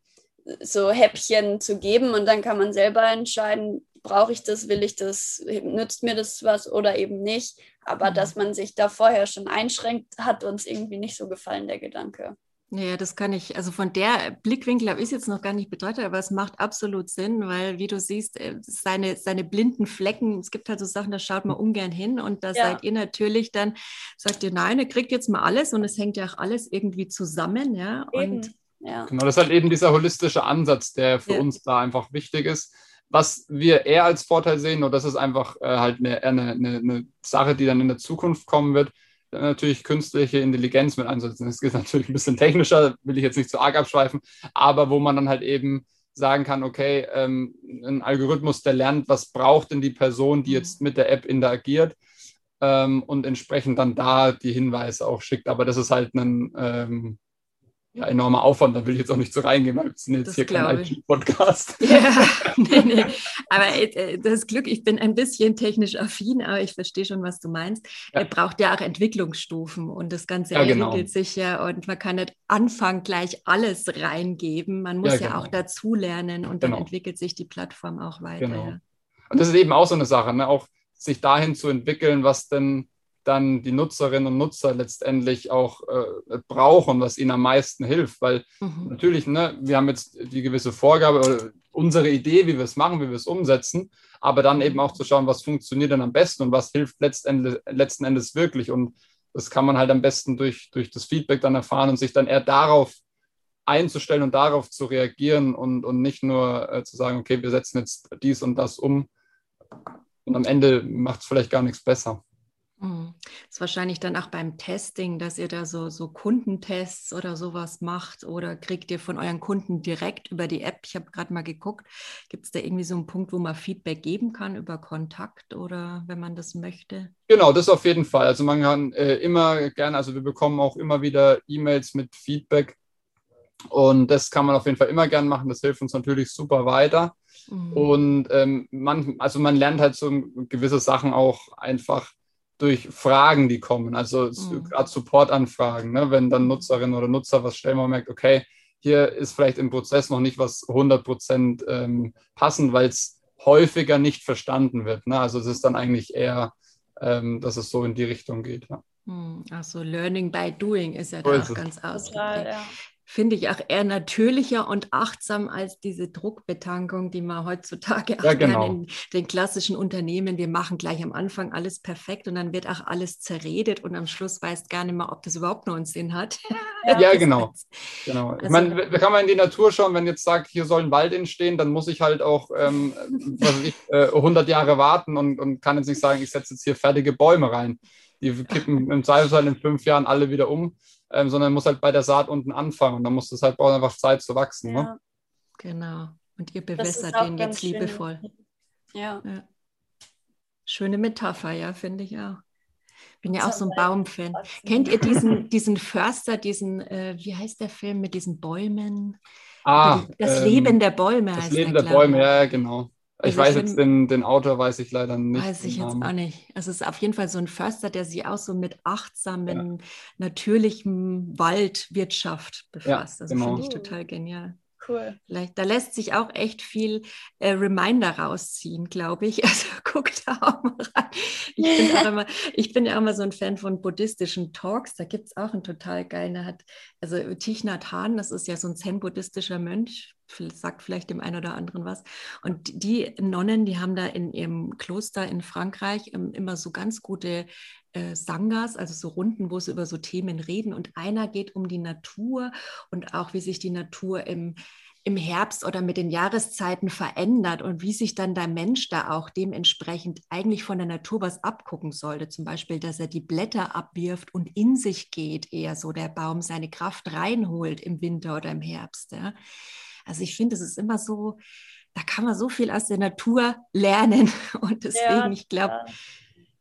so Häppchen zu geben und dann kann man selber entscheiden, brauche ich das, will ich das, nützt mir das was oder eben nicht. Aber mhm. dass man sich da vorher schon einschränkt, hat uns irgendwie nicht so gefallen, der Gedanke. Ja, das kann ich, also von der Blickwinkel habe ich es jetzt noch gar nicht betrachtet, aber es macht absolut Sinn, weil wie du siehst, äh, seine, seine blinden Flecken, es gibt halt so Sachen, da schaut man ungern hin und da ja. seid ihr natürlich dann, sagt ihr, nein, ihr kriegt jetzt mal alles und es hängt ja auch alles irgendwie zusammen, ja. Eben. Und ja. Genau, das ist halt eben dieser holistische Ansatz, der für ja. uns da einfach wichtig ist. Was wir eher als Vorteil sehen, und das ist einfach äh, halt eine, eine, eine, Sache, die dann in der Zukunft kommen wird, natürlich künstliche Intelligenz mit einsetzen. Das ist natürlich ein bisschen technischer, will ich jetzt nicht zu arg abschweifen, aber wo man dann halt eben sagen kann, okay, ähm, ein Algorithmus, der lernt, was braucht denn die Person, die mhm. jetzt mit der App interagiert ähm, und entsprechend dann da die Hinweise auch schickt. Aber das ist halt ein, ähm, ja, enormer Aufwand, da will ich jetzt auch nicht so reingehen, weil wir sind jetzt das hier kein IT-Podcast. Ja, nee, nee. Aber äh, das Glück, ich bin ein bisschen technisch affin, aber ich verstehe schon, was du meinst. Ja. Er braucht ja auch Entwicklungsstufen und das Ganze ja, genau. entwickelt sich ja und man kann nicht anfangen, gleich alles reingeben. Man muss ja, genau. ja auch dazulernen und dann genau. entwickelt sich die Plattform auch weiter. Genau. Und das ist eben auch so eine Sache, ne? auch sich dahin zu entwickeln, was denn dann die Nutzerinnen und Nutzer letztendlich auch äh, brauchen, was ihnen am meisten hilft. Weil mhm. natürlich, ne, wir haben jetzt die gewisse Vorgabe oder unsere Idee, wie wir es machen, wie wir es umsetzen, aber dann eben auch zu schauen, was funktioniert denn am besten und was hilft letztendlich, letzten Endes wirklich. Und das kann man halt am besten durch, durch das Feedback dann erfahren und sich dann eher darauf einzustellen und darauf zu reagieren und, und nicht nur äh, zu sagen, okay, wir setzen jetzt dies und das um. Und am Ende macht es vielleicht gar nichts besser. Mhm. Das ist wahrscheinlich dann auch beim Testing, dass ihr da so, so Kundentests oder sowas macht oder kriegt ihr von euren Kunden direkt über die App? Ich habe gerade mal geguckt, gibt es da irgendwie so einen Punkt, wo man Feedback geben kann über Kontakt oder wenn man das möchte? Genau, das auf jeden Fall. Also man kann äh, immer gerne, also wir bekommen auch immer wieder E-Mails mit Feedback Und das kann man auf jeden Fall immer gern machen. Das hilft uns natürlich super weiter. Mhm. Und ähm, man, also man lernt halt so gewisse Sachen auch einfach durch Fragen, die kommen. Also mhm. gerade Supportanfragen, ne? wenn dann Nutzerinnen oder Nutzer was stellen, man merkt, okay, hier ist vielleicht im Prozess noch nicht was 100 Prozent ähm, passend, weil es häufiger nicht verstanden wird. Ne? Also es ist dann eigentlich eher, ähm, dass es so in die Richtung geht. Ja. Hm, Ach so, Learning by Doing ist ja so da auch ganz ausgeprägt. Ja finde ich auch eher natürlicher und achtsam als diese Druckbetankung, die man heutzutage auch ja, genau. gerne in den klassischen Unternehmen, wir machen gleich am Anfang alles perfekt und dann wird auch alles zerredet und am Schluss weißt gar nicht mehr, ob das überhaupt noch einen Sinn hat. Ja, ja genau. genau. Also, ich meine, kann man in die Natur schauen, wenn jetzt sagt, hier soll ein Wald entstehen, dann muss ich halt auch ähm, was ich, äh, 100 Jahre warten und, und kann jetzt nicht sagen, ich setze jetzt hier fertige Bäume rein. Die kippen im Zweifelsfall in fünf Jahren alle wieder um ähm, sondern muss halt bei der Saat unten anfangen und dann muss es halt braucht einfach Zeit zu wachsen. Ne? Ja. Ne? Genau. Und ihr bewässert den jetzt schön. liebevoll. Ja. ja. Schöne Metapher, ja, finde ich auch. Bin ja auch so ein Baumfan. Kennt ihr diesen, diesen Förster, diesen, äh, wie heißt der Film mit diesen Bäumen? Ah, das ähm, Leben der Bäume das heißt Das Leben der, der Bäume, ja, genau. Ich also weiß jetzt den, den Autor, weiß ich leider nicht. Weiß ich jetzt auch nicht. Also es ist auf jeden Fall so ein Förster, der sich auch so mit achtsamen, ja. natürlichem Waldwirtschaft befasst. Ja, also genau. finde ich total genial. Cool. Vielleicht, da lässt sich auch echt viel äh, Reminder rausziehen, glaube ich. Also guck da auch mal rein. Ich bin, auch immer, ich bin ja auch immer so ein Fan von buddhistischen Talks. Da gibt es auch einen total geilen, hat, also Thich Nhat Hanh, das ist ja so ein zen-buddhistischer Mönch, sagt vielleicht dem einen oder anderen was. Und die Nonnen, die haben da in ihrem Kloster in Frankreich ähm, immer so ganz gute äh, Sangas, also so Runden, wo sie über so Themen reden. Und einer geht um die Natur und auch, wie sich die Natur im, im Herbst oder mit den Jahreszeiten verändert und wie sich dann der Mensch da auch dementsprechend eigentlich von der Natur was abgucken sollte. Zum Beispiel, dass er die Blätter abwirft und in sich geht, eher so der Baum seine Kraft reinholt im Winter oder im Herbst. Ja. Also ich finde, es ist immer so, da kann man so viel aus der Natur lernen. Und deswegen, ja, ich glaube, ja.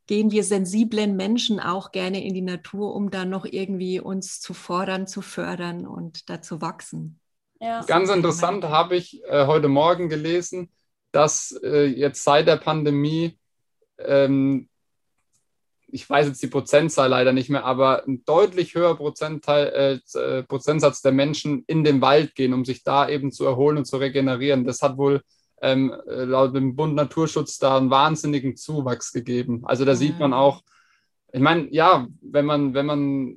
gehen wir sensiblen Menschen auch gerne in die Natur, um dann noch irgendwie uns zu fordern, zu fördern und da zu wachsen. Ja. Ganz interessant habe ich äh, heute Morgen gelesen, dass äh, jetzt seit der Pandemie ähm, ich weiß jetzt die Prozentzahl leider nicht mehr, aber ein deutlich höherer Prozentteil, äh, äh, Prozentsatz der Menschen in den Wald gehen, um sich da eben zu erholen und zu regenerieren. Das hat wohl ähm, äh, laut dem Bund Naturschutz da einen wahnsinnigen Zuwachs gegeben. Also da ja. sieht man auch, ich meine, ja, wenn man, wenn man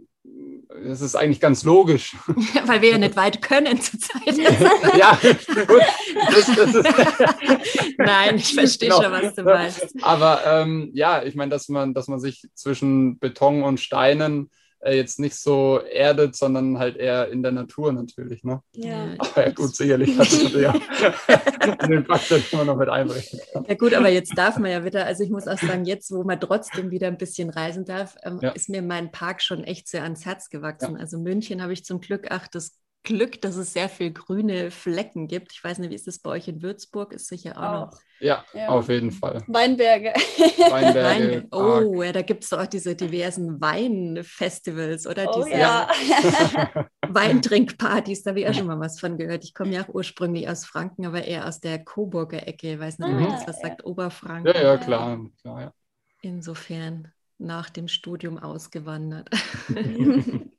das ist eigentlich ganz logisch. Weil wir ja nicht weit können zurzeit. ja, gut. Das, das ist Nein, ich verstehe genau. schon, was du meinst. Aber ähm, ja, ich meine, dass man, dass man sich zwischen Beton und Steinen jetzt nicht so erdet, sondern halt eher in der Natur natürlich. Ne? Ja. Aber ja, gut, sicherlich hat es ja den Faktor immer noch mit einbrechen. Ja gut, aber jetzt darf man ja wieder, also ich muss auch sagen, jetzt, wo man trotzdem wieder ein bisschen reisen darf, ähm, ja. ist mir mein Park schon echt sehr ans Herz gewachsen. Ja. Also München habe ich zum Glück, ach, das Glück, dass es sehr viel grüne Flecken gibt. Ich weiß nicht, wie ist das bei euch in Würzburg? Ist sicher auch, auch. noch. Ja, ja, auf jeden Fall. Weinberge. Weinberge. oh, ja, da gibt es auch diese diversen Weinfestivals, oder? Oh, diese ja. Weintrinkpartys, da habe ich auch schon mal was von gehört. Ich komme ja auch ursprünglich aus Franken, aber eher aus der Coburger Ecke. Ich weiß nicht, mhm. das was sagt, Oberfranken. Ja, ja, klar. klar ja. Insofern nach dem Studium ausgewandert.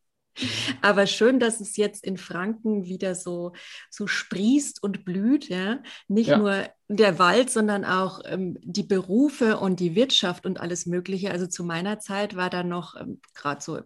Aber schön, dass es jetzt in Franken wieder so, so sprießt und blüht. Ja? Nicht ja. nur der Wald, sondern auch ähm, die Berufe und die Wirtschaft und alles Mögliche. Also zu meiner Zeit war da noch ähm, gerade so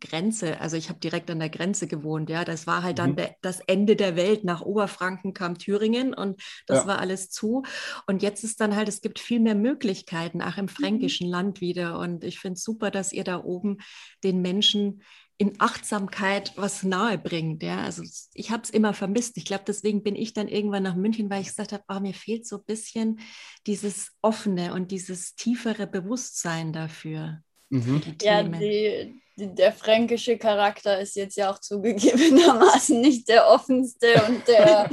Grenze, also ich habe direkt an der Grenze gewohnt, ja, das war halt dann mhm. der, das Ende der Welt. Nach Oberfranken kam Thüringen und das ja. war alles zu. Und jetzt ist dann halt, es gibt viel mehr Möglichkeiten, auch im mhm. fränkischen mhm. Land wieder. Und ich finde es super, dass ihr da oben den Menschen in Achtsamkeit was nahe bringt. Ja? Also ich habe es immer vermisst. Ich glaube, deswegen bin ich dann irgendwann nach München, weil ich gesagt habe, oh, mir fehlt so ein bisschen dieses offene und dieses tiefere Bewusstsein dafür. Mhm. Die ja, die, der fränkische Charakter ist jetzt ja auch zugegebenermaßen nicht der offenste und der,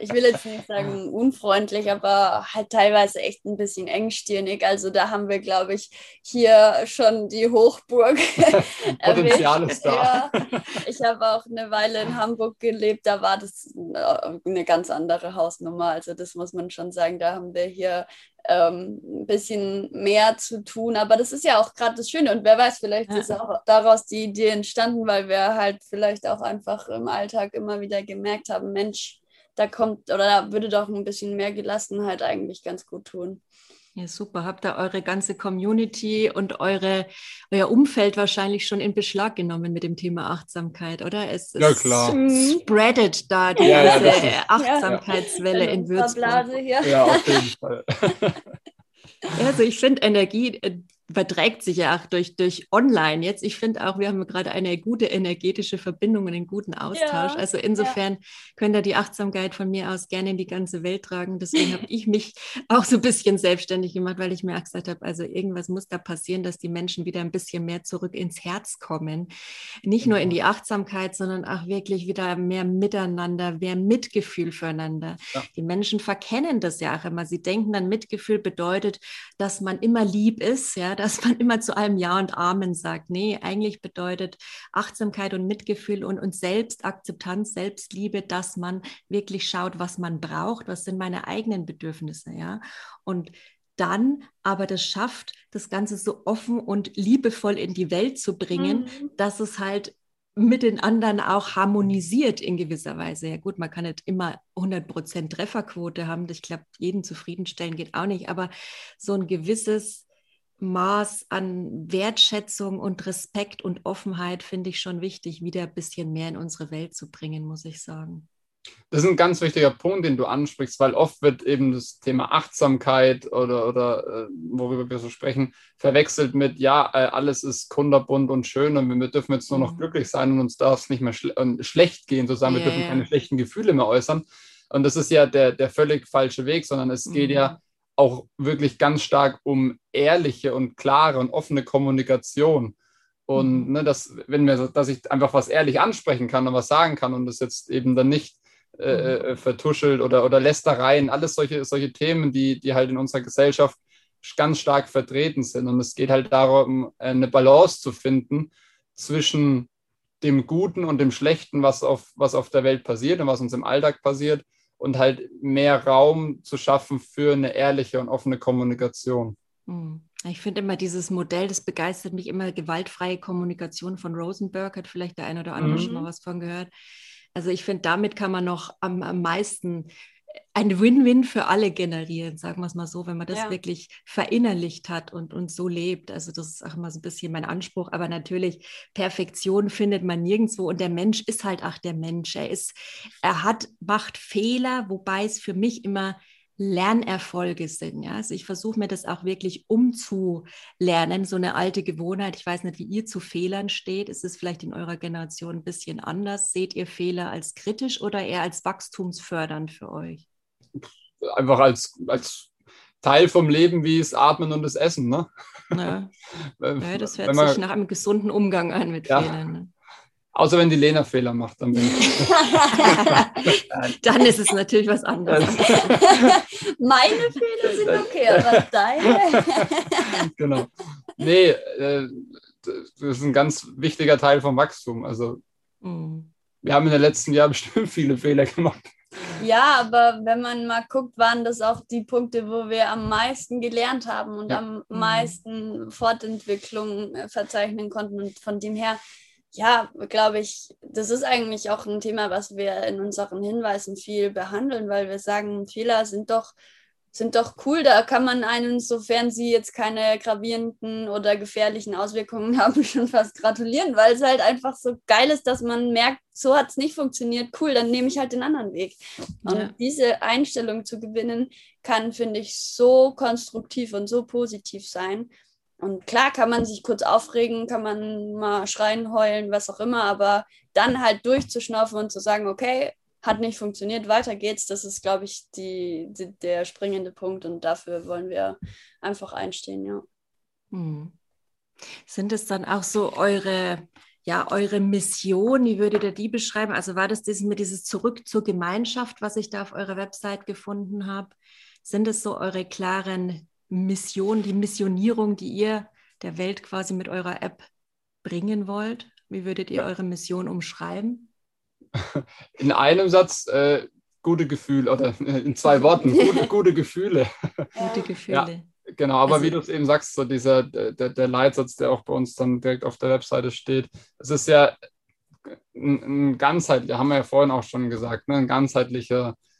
ich will jetzt nicht sagen unfreundlich, aber halt teilweise echt ein bisschen engstirnig. Also da haben wir, glaube ich, hier schon die Hochburg. Potenzial ist da. Ja, ich habe auch eine Weile in Hamburg gelebt, da war das eine ganz andere Hausnummer. Also das muss man schon sagen, da haben wir hier ähm, ein bisschen mehr zu tun. Aber das ist ja auch gerade das Schöne. Und wer weiß, vielleicht ja. ist auch daraus die Idee entstanden, weil wir halt vielleicht auch einfach im Alltag immer wieder gemerkt haben, Mensch, da kommt oder da würde doch ein bisschen mehr Gelassenheit eigentlich ganz gut tun. Ja, super. Habt ihr eure ganze Community und eure, euer Umfeld wahrscheinlich schon in Beschlag genommen mit dem Thema Achtsamkeit, oder? Es, ja, klar. Mhm. spreadet da diese ja, ja, Achtsamkeitswelle in, in Würzburg. Ja, auf jeden Fall. Also ich finde Energie, äh, überträgt sich ja auch durch, durch online jetzt. Ich finde auch, wir haben gerade eine gute energetische Verbindung und einen guten Austausch. Ja, also insofern ja. könnt ihr die Achtsamkeit von mir aus gerne in die ganze Welt tragen. Deswegen habe ich mich auch so ein bisschen selbstständig gemacht, weil ich mir auch gesagt habe, also irgendwas muss da passieren, dass die Menschen wieder ein bisschen mehr zurück ins Herz kommen. Nicht nur in die Achtsamkeit, sondern auch wirklich wieder mehr miteinander, mehr Mitgefühl füreinander. Ja. Die Menschen verkennen das ja auch immer. Sie denken dann, Mitgefühl bedeutet, dass man immer lieb ist, ja, dass man immer zu allem Ja und Amen sagt. Nee, eigentlich bedeutet Achtsamkeit und Mitgefühl und, und Selbstakzeptanz, Selbstliebe, dass man wirklich schaut, was man braucht, was sind meine eigenen Bedürfnisse, ja. Und dann aber das schafft, das Ganze so offen und liebevoll in die Welt zu bringen, mhm. dass es halt mit den anderen auch harmonisiert in gewisser Weise. Ja gut, man kann nicht immer 100% Trefferquote haben. Ich glaube, jeden zufriedenstellen geht auch nicht, aber so ein gewisses Maß an Wertschätzung und Respekt und Offenheit finde ich schon wichtig, wieder ein bisschen mehr in unsere Welt zu bringen, muss ich sagen. Das ist ein ganz wichtiger Punkt, den du ansprichst, weil oft wird eben das Thema Achtsamkeit oder, oder äh, worüber wir so sprechen, verwechselt mit, ja, äh, alles ist kunderbunt und schön und wir dürfen jetzt nur noch mhm. glücklich sein und uns darf es nicht mehr schle äh, schlecht gehen, sozusagen, yeah. wir dürfen keine schlechten Gefühle mehr äußern. Und das ist ja der, der völlig falsche Weg, sondern es mhm. geht ja auch wirklich ganz stark um ehrliche und klare und offene Kommunikation. Und mhm. ne, dass, wenn mir, dass ich einfach was ehrlich ansprechen kann und was sagen kann und das jetzt eben dann nicht äh, mhm. äh, vertuschelt oder, oder Lästereien, alles solche, solche Themen, die, die halt in unserer Gesellschaft ganz stark vertreten sind. Und es geht halt darum, eine Balance zu finden zwischen dem Guten und dem Schlechten, was auf, was auf der Welt passiert und was uns im Alltag passiert und halt mehr Raum zu schaffen für eine ehrliche und offene Kommunikation. Hm. Ich finde immer dieses Modell, das begeistert mich immer, gewaltfreie Kommunikation von Rosenberg, hat vielleicht der eine oder andere mhm. schon mal was von gehört. Also ich finde, damit kann man noch am, am meisten ein Win-Win für alle generieren, sagen wir es mal so, wenn man das ja. wirklich verinnerlicht hat und, und so lebt. Also das ist auch immer so ein bisschen mein Anspruch. Aber natürlich, Perfektion findet man nirgendwo und der Mensch ist halt auch der Mensch. Er ist, er hat, macht Fehler, wobei es für mich immer Lernerfolge sind. Ja? Also ich versuche mir das auch wirklich umzulernen, so eine alte Gewohnheit. Ich weiß nicht, wie ihr zu Fehlern steht. Ist es vielleicht in eurer Generation ein bisschen anders? Seht ihr Fehler als kritisch oder eher als wachstumsfördernd für euch? Einfach als, als Teil vom Leben wie das Atmen und das Essen. Ne? Ja. ja das hört man, sich nach einem gesunden Umgang an mit ja. Fehlern. Ne? Außer wenn die Lena Fehler macht, dann bin ich. dann ist es natürlich was anderes. Meine Fehler sind okay, aber deine. genau. Nee, äh, das ist ein ganz wichtiger Teil vom Wachstum. Also, mhm. wir haben in den letzten Jahren bestimmt viele Fehler gemacht. Ja, aber wenn man mal guckt, waren das auch die Punkte, wo wir am meisten gelernt haben und ja. am mhm. meisten Fortentwicklung äh, verzeichnen konnten. Und von dem her ja, glaube ich, das ist eigentlich auch ein Thema, was wir in unseren Hinweisen viel behandeln, weil wir sagen, Fehler sind doch, sind doch cool. Da kann man einen, sofern sie jetzt keine gravierenden oder gefährlichen Auswirkungen haben, schon fast gratulieren, weil es halt einfach so geil ist, dass man merkt, so hat es nicht funktioniert. Cool, dann nehme ich halt den anderen Weg. Und ja. diese Einstellung zu gewinnen, kann, finde ich, so konstruktiv und so positiv sein. Und klar kann man sich kurz aufregen, kann man mal schreien, heulen, was auch immer, aber dann halt durchzuschnaufen und zu sagen, okay, hat nicht funktioniert, weiter geht's, das ist, glaube ich, die, die, der springende Punkt und dafür wollen wir einfach einstehen, ja. Hm. Sind es dann auch so eure, ja, eure Mission? Wie würdet ihr die beschreiben? Also war das dieses, mit dieses Zurück zur Gemeinschaft, was ich da auf eurer Website gefunden habe? Sind es so eure klaren Missionen, die Missionierung, die ihr der Welt quasi mit eurer App bringen wollt? Wie würdet ihr eure Mission umschreiben? In einem Satz, äh, gute Gefühle oder in zwei Worten, gute, gute Gefühle. Gute Gefühle. Ja, genau, aber also, wie du es eben sagst, so dieser der, der Leitsatz, der auch bei uns dann direkt auf der Webseite steht, es ist ja ein, ein ganzheitlicher, haben wir ja vorhin auch schon gesagt, ne, ein ganzheitlicher äh,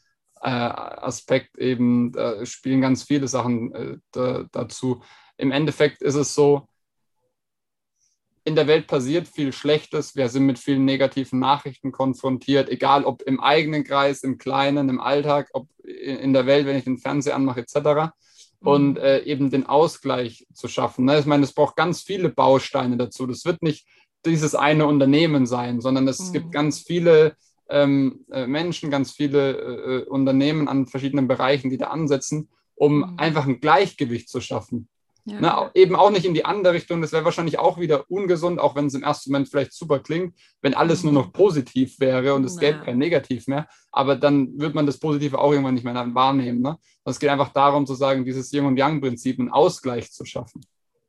Aspekt eben, da spielen ganz viele Sachen äh, da, dazu. Im Endeffekt ist es so, in der Welt passiert viel Schlechtes. Wir sind mit vielen negativen Nachrichten konfrontiert, egal ob im eigenen Kreis, im Kleinen, im Alltag, ob in der Welt, wenn ich den Fernseher anmache, etc. Mhm. Und äh, eben den Ausgleich zu schaffen. Ne? Ich meine, es braucht ganz viele Bausteine dazu. Das wird nicht dieses eine Unternehmen sein, sondern es mhm. gibt ganz viele ähm, äh, Menschen, ganz viele äh, äh, Unternehmen an verschiedenen Bereichen, die da ansetzen, um mhm. einfach ein Gleichgewicht zu schaffen. Ja. Ne, eben auch nicht in die andere Richtung. Das wäre wahrscheinlich auch wieder ungesund, auch wenn es im ersten Moment vielleicht super klingt, wenn alles nur noch positiv wäre und es gäbe kein Negativ mehr. Aber dann wird man das Positive auch irgendwann nicht mehr wahrnehmen. Ne? Es geht einfach darum zu sagen, dieses Yin- und Yang-Prinzip, einen Ausgleich zu schaffen.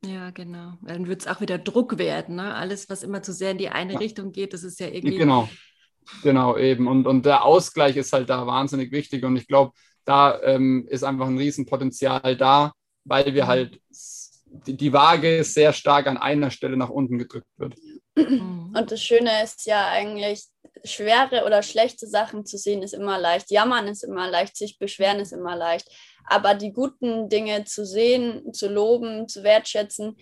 Ja, genau. Dann wird es auch wieder Druck werden. Ne? Alles, was immer zu sehr in die eine ja. Richtung geht, das ist ja irgendwie. Genau, genau, eben. Und, und der Ausgleich ist halt da wahnsinnig wichtig. Und ich glaube, da ähm, ist einfach ein Riesenpotenzial da, weil wir halt die, die Waage sehr stark an einer Stelle nach unten gedrückt wird. Mhm. Und das Schöne ist ja eigentlich, schwere oder schlechte Sachen zu sehen ist immer leicht. Jammern ist immer leicht, sich beschweren ist immer leicht. Aber die guten Dinge zu sehen, zu loben, zu wertschätzen,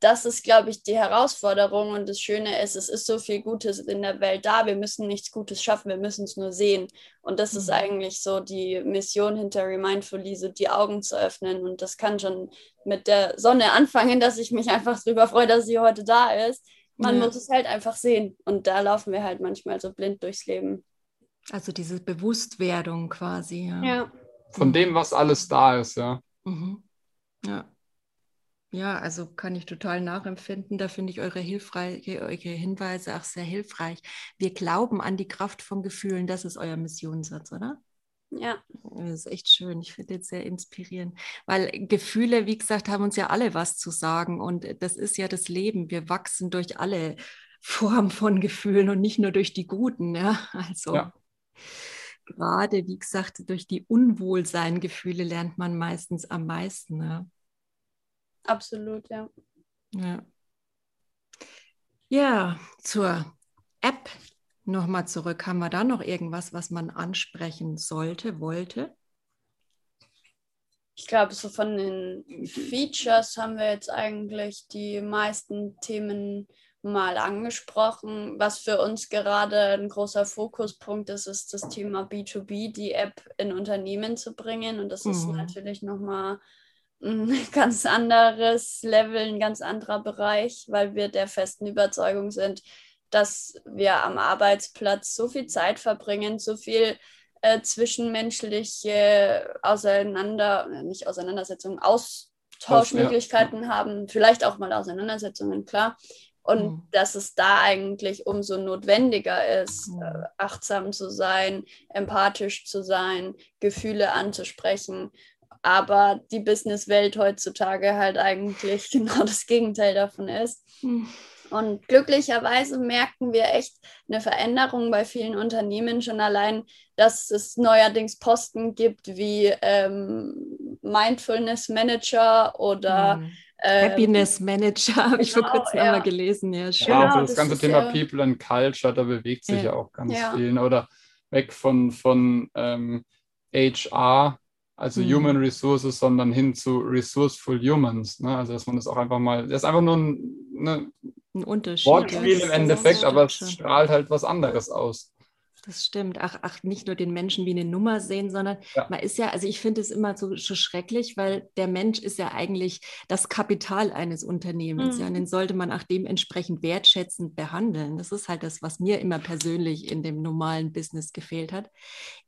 das ist, glaube ich, die Herausforderung. Und das Schöne ist, es ist so viel Gutes in der Welt da. Wir müssen nichts Gutes schaffen, wir müssen es nur sehen. Und das ist mhm. eigentlich so die Mission hinter Remindfully, so die Augen zu öffnen. Und das kann schon mit der Sonne anfangen, dass ich mich einfach darüber freue, dass sie heute da ist. Man ja. muss es halt einfach sehen. Und da laufen wir halt manchmal so blind durchs Leben. Also diese Bewusstwerdung quasi. Ja. ja. Von dem, was alles da ist, ja. Mhm. Ja. Ja, also kann ich total nachempfinden. Da finde ich eure, hilfreiche, eure Hinweise auch sehr hilfreich. Wir glauben an die Kraft von Gefühlen, das ist euer Missionssatz, oder? Ja. Das ist echt schön. Ich finde es sehr inspirierend. Weil Gefühle, wie gesagt, haben uns ja alle was zu sagen. Und das ist ja das Leben. Wir wachsen durch alle Formen von Gefühlen und nicht nur durch die guten. Ja? Also ja. gerade, wie gesagt, durch die Unwohlsein-Gefühle lernt man meistens am meisten. Ja? Absolut, ja. Ja, ja zur App nochmal zurück. Haben wir da noch irgendwas, was man ansprechen sollte, wollte? Ich glaube, so von den Features haben wir jetzt eigentlich die meisten Themen mal angesprochen. Was für uns gerade ein großer Fokuspunkt ist, ist das Thema B2B, die App in Unternehmen zu bringen. Und das mhm. ist natürlich nochmal ein ganz anderes Level, ein ganz anderer Bereich, weil wir der festen Überzeugung sind, dass wir am Arbeitsplatz so viel Zeit verbringen, so viel äh, zwischenmenschliche Auseinander, äh, nicht Auseinandersetzungen, Austauschmöglichkeiten ja. haben, vielleicht auch mal Auseinandersetzungen, klar. Und mhm. dass es da eigentlich umso notwendiger ist, mhm. äh, achtsam zu sein, empathisch zu sein, Gefühle anzusprechen aber die Businesswelt heutzutage halt eigentlich genau das Gegenteil davon ist. Mhm. Und glücklicherweise merken wir echt eine Veränderung bei vielen Unternehmen schon allein, dass es neuerdings Posten gibt wie ähm, Mindfulness Manager oder mhm. ähm, Happiness Manager, habe ich genau, vor kurzem ja. einmal gelesen. Ja, schön. Ja, also das, das ganze Thema ja. People and Culture, da bewegt sich ja, auch ganz viel. Oder weg von, von ähm, HR also mhm. Human Resources, sondern hin zu Resourceful Humans. Ne? Also dass man das auch einfach mal, das ist einfach nur ein, ne, ein Unterschied. Wortspiel im Endeffekt, aber es strahlt halt was anderes aus. Das stimmt. Ach, ach, nicht nur den Menschen wie eine Nummer sehen, sondern ja. man ist ja, also ich finde es immer so, so, schrecklich, weil der Mensch ist ja eigentlich das Kapital eines Unternehmens. Mhm. Ja, und den sollte man auch dementsprechend wertschätzend behandeln. Das ist halt das, was mir immer persönlich in dem normalen Business gefehlt hat.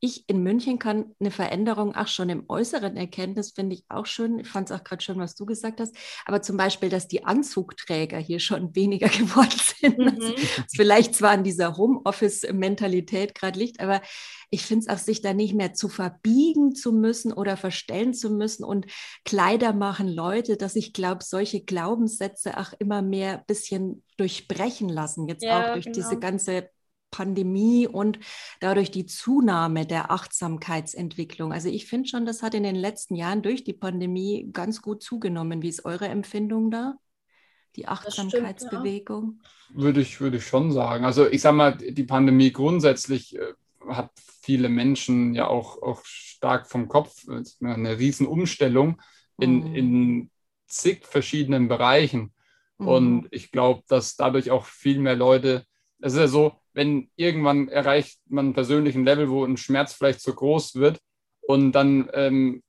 Ich in München kann eine Veränderung auch schon im Äußeren erkennen. Das finde ich auch schön. Ich fand es auch gerade schön, was du gesagt hast. Aber zum Beispiel, dass die Anzugträger hier schon weniger geworden sind. Mhm. Also, vielleicht zwar an dieser Homeoffice-Mentalität Welt gerade liegt. Aber ich finde es auch, sich da nicht mehr zu verbiegen zu müssen oder verstellen zu müssen und Kleider machen Leute, dass ich glaube, solche Glaubenssätze auch immer mehr ein bisschen durchbrechen lassen. Jetzt ja, auch durch genau. diese ganze Pandemie und dadurch die Zunahme der Achtsamkeitsentwicklung. Also ich finde schon, das hat in den letzten Jahren durch die Pandemie ganz gut zugenommen. Wie ist eure Empfindung da? Die Achtsamkeitsbewegung? Stimmt, ja. Würde ich, würde ich schon sagen. Also ich sage mal, die Pandemie grundsätzlich äh, hat viele Menschen ja auch, auch stark vom Kopf, eine Riesenumstellung in, mhm. in zig verschiedenen Bereichen. Mhm. Und ich glaube, dass dadurch auch viel mehr Leute, es ist ja so, wenn irgendwann erreicht man einen persönlichen Level, wo ein Schmerz vielleicht zu groß wird und dann ähm,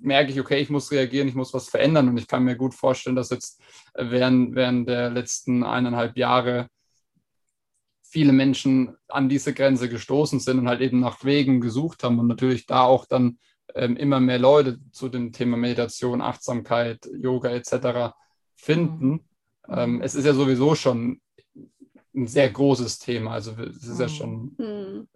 merke ich, okay, ich muss reagieren, ich muss was verändern. Und ich kann mir gut vorstellen, dass jetzt während, während der letzten eineinhalb Jahre viele Menschen an diese Grenze gestoßen sind und halt eben nach Wegen gesucht haben und natürlich da auch dann ähm, immer mehr Leute zu dem Thema Meditation, Achtsamkeit, Yoga etc. finden. Mhm. Ähm, es ist ja sowieso schon ein sehr großes Thema. Also es ist ja mhm. schon mhm.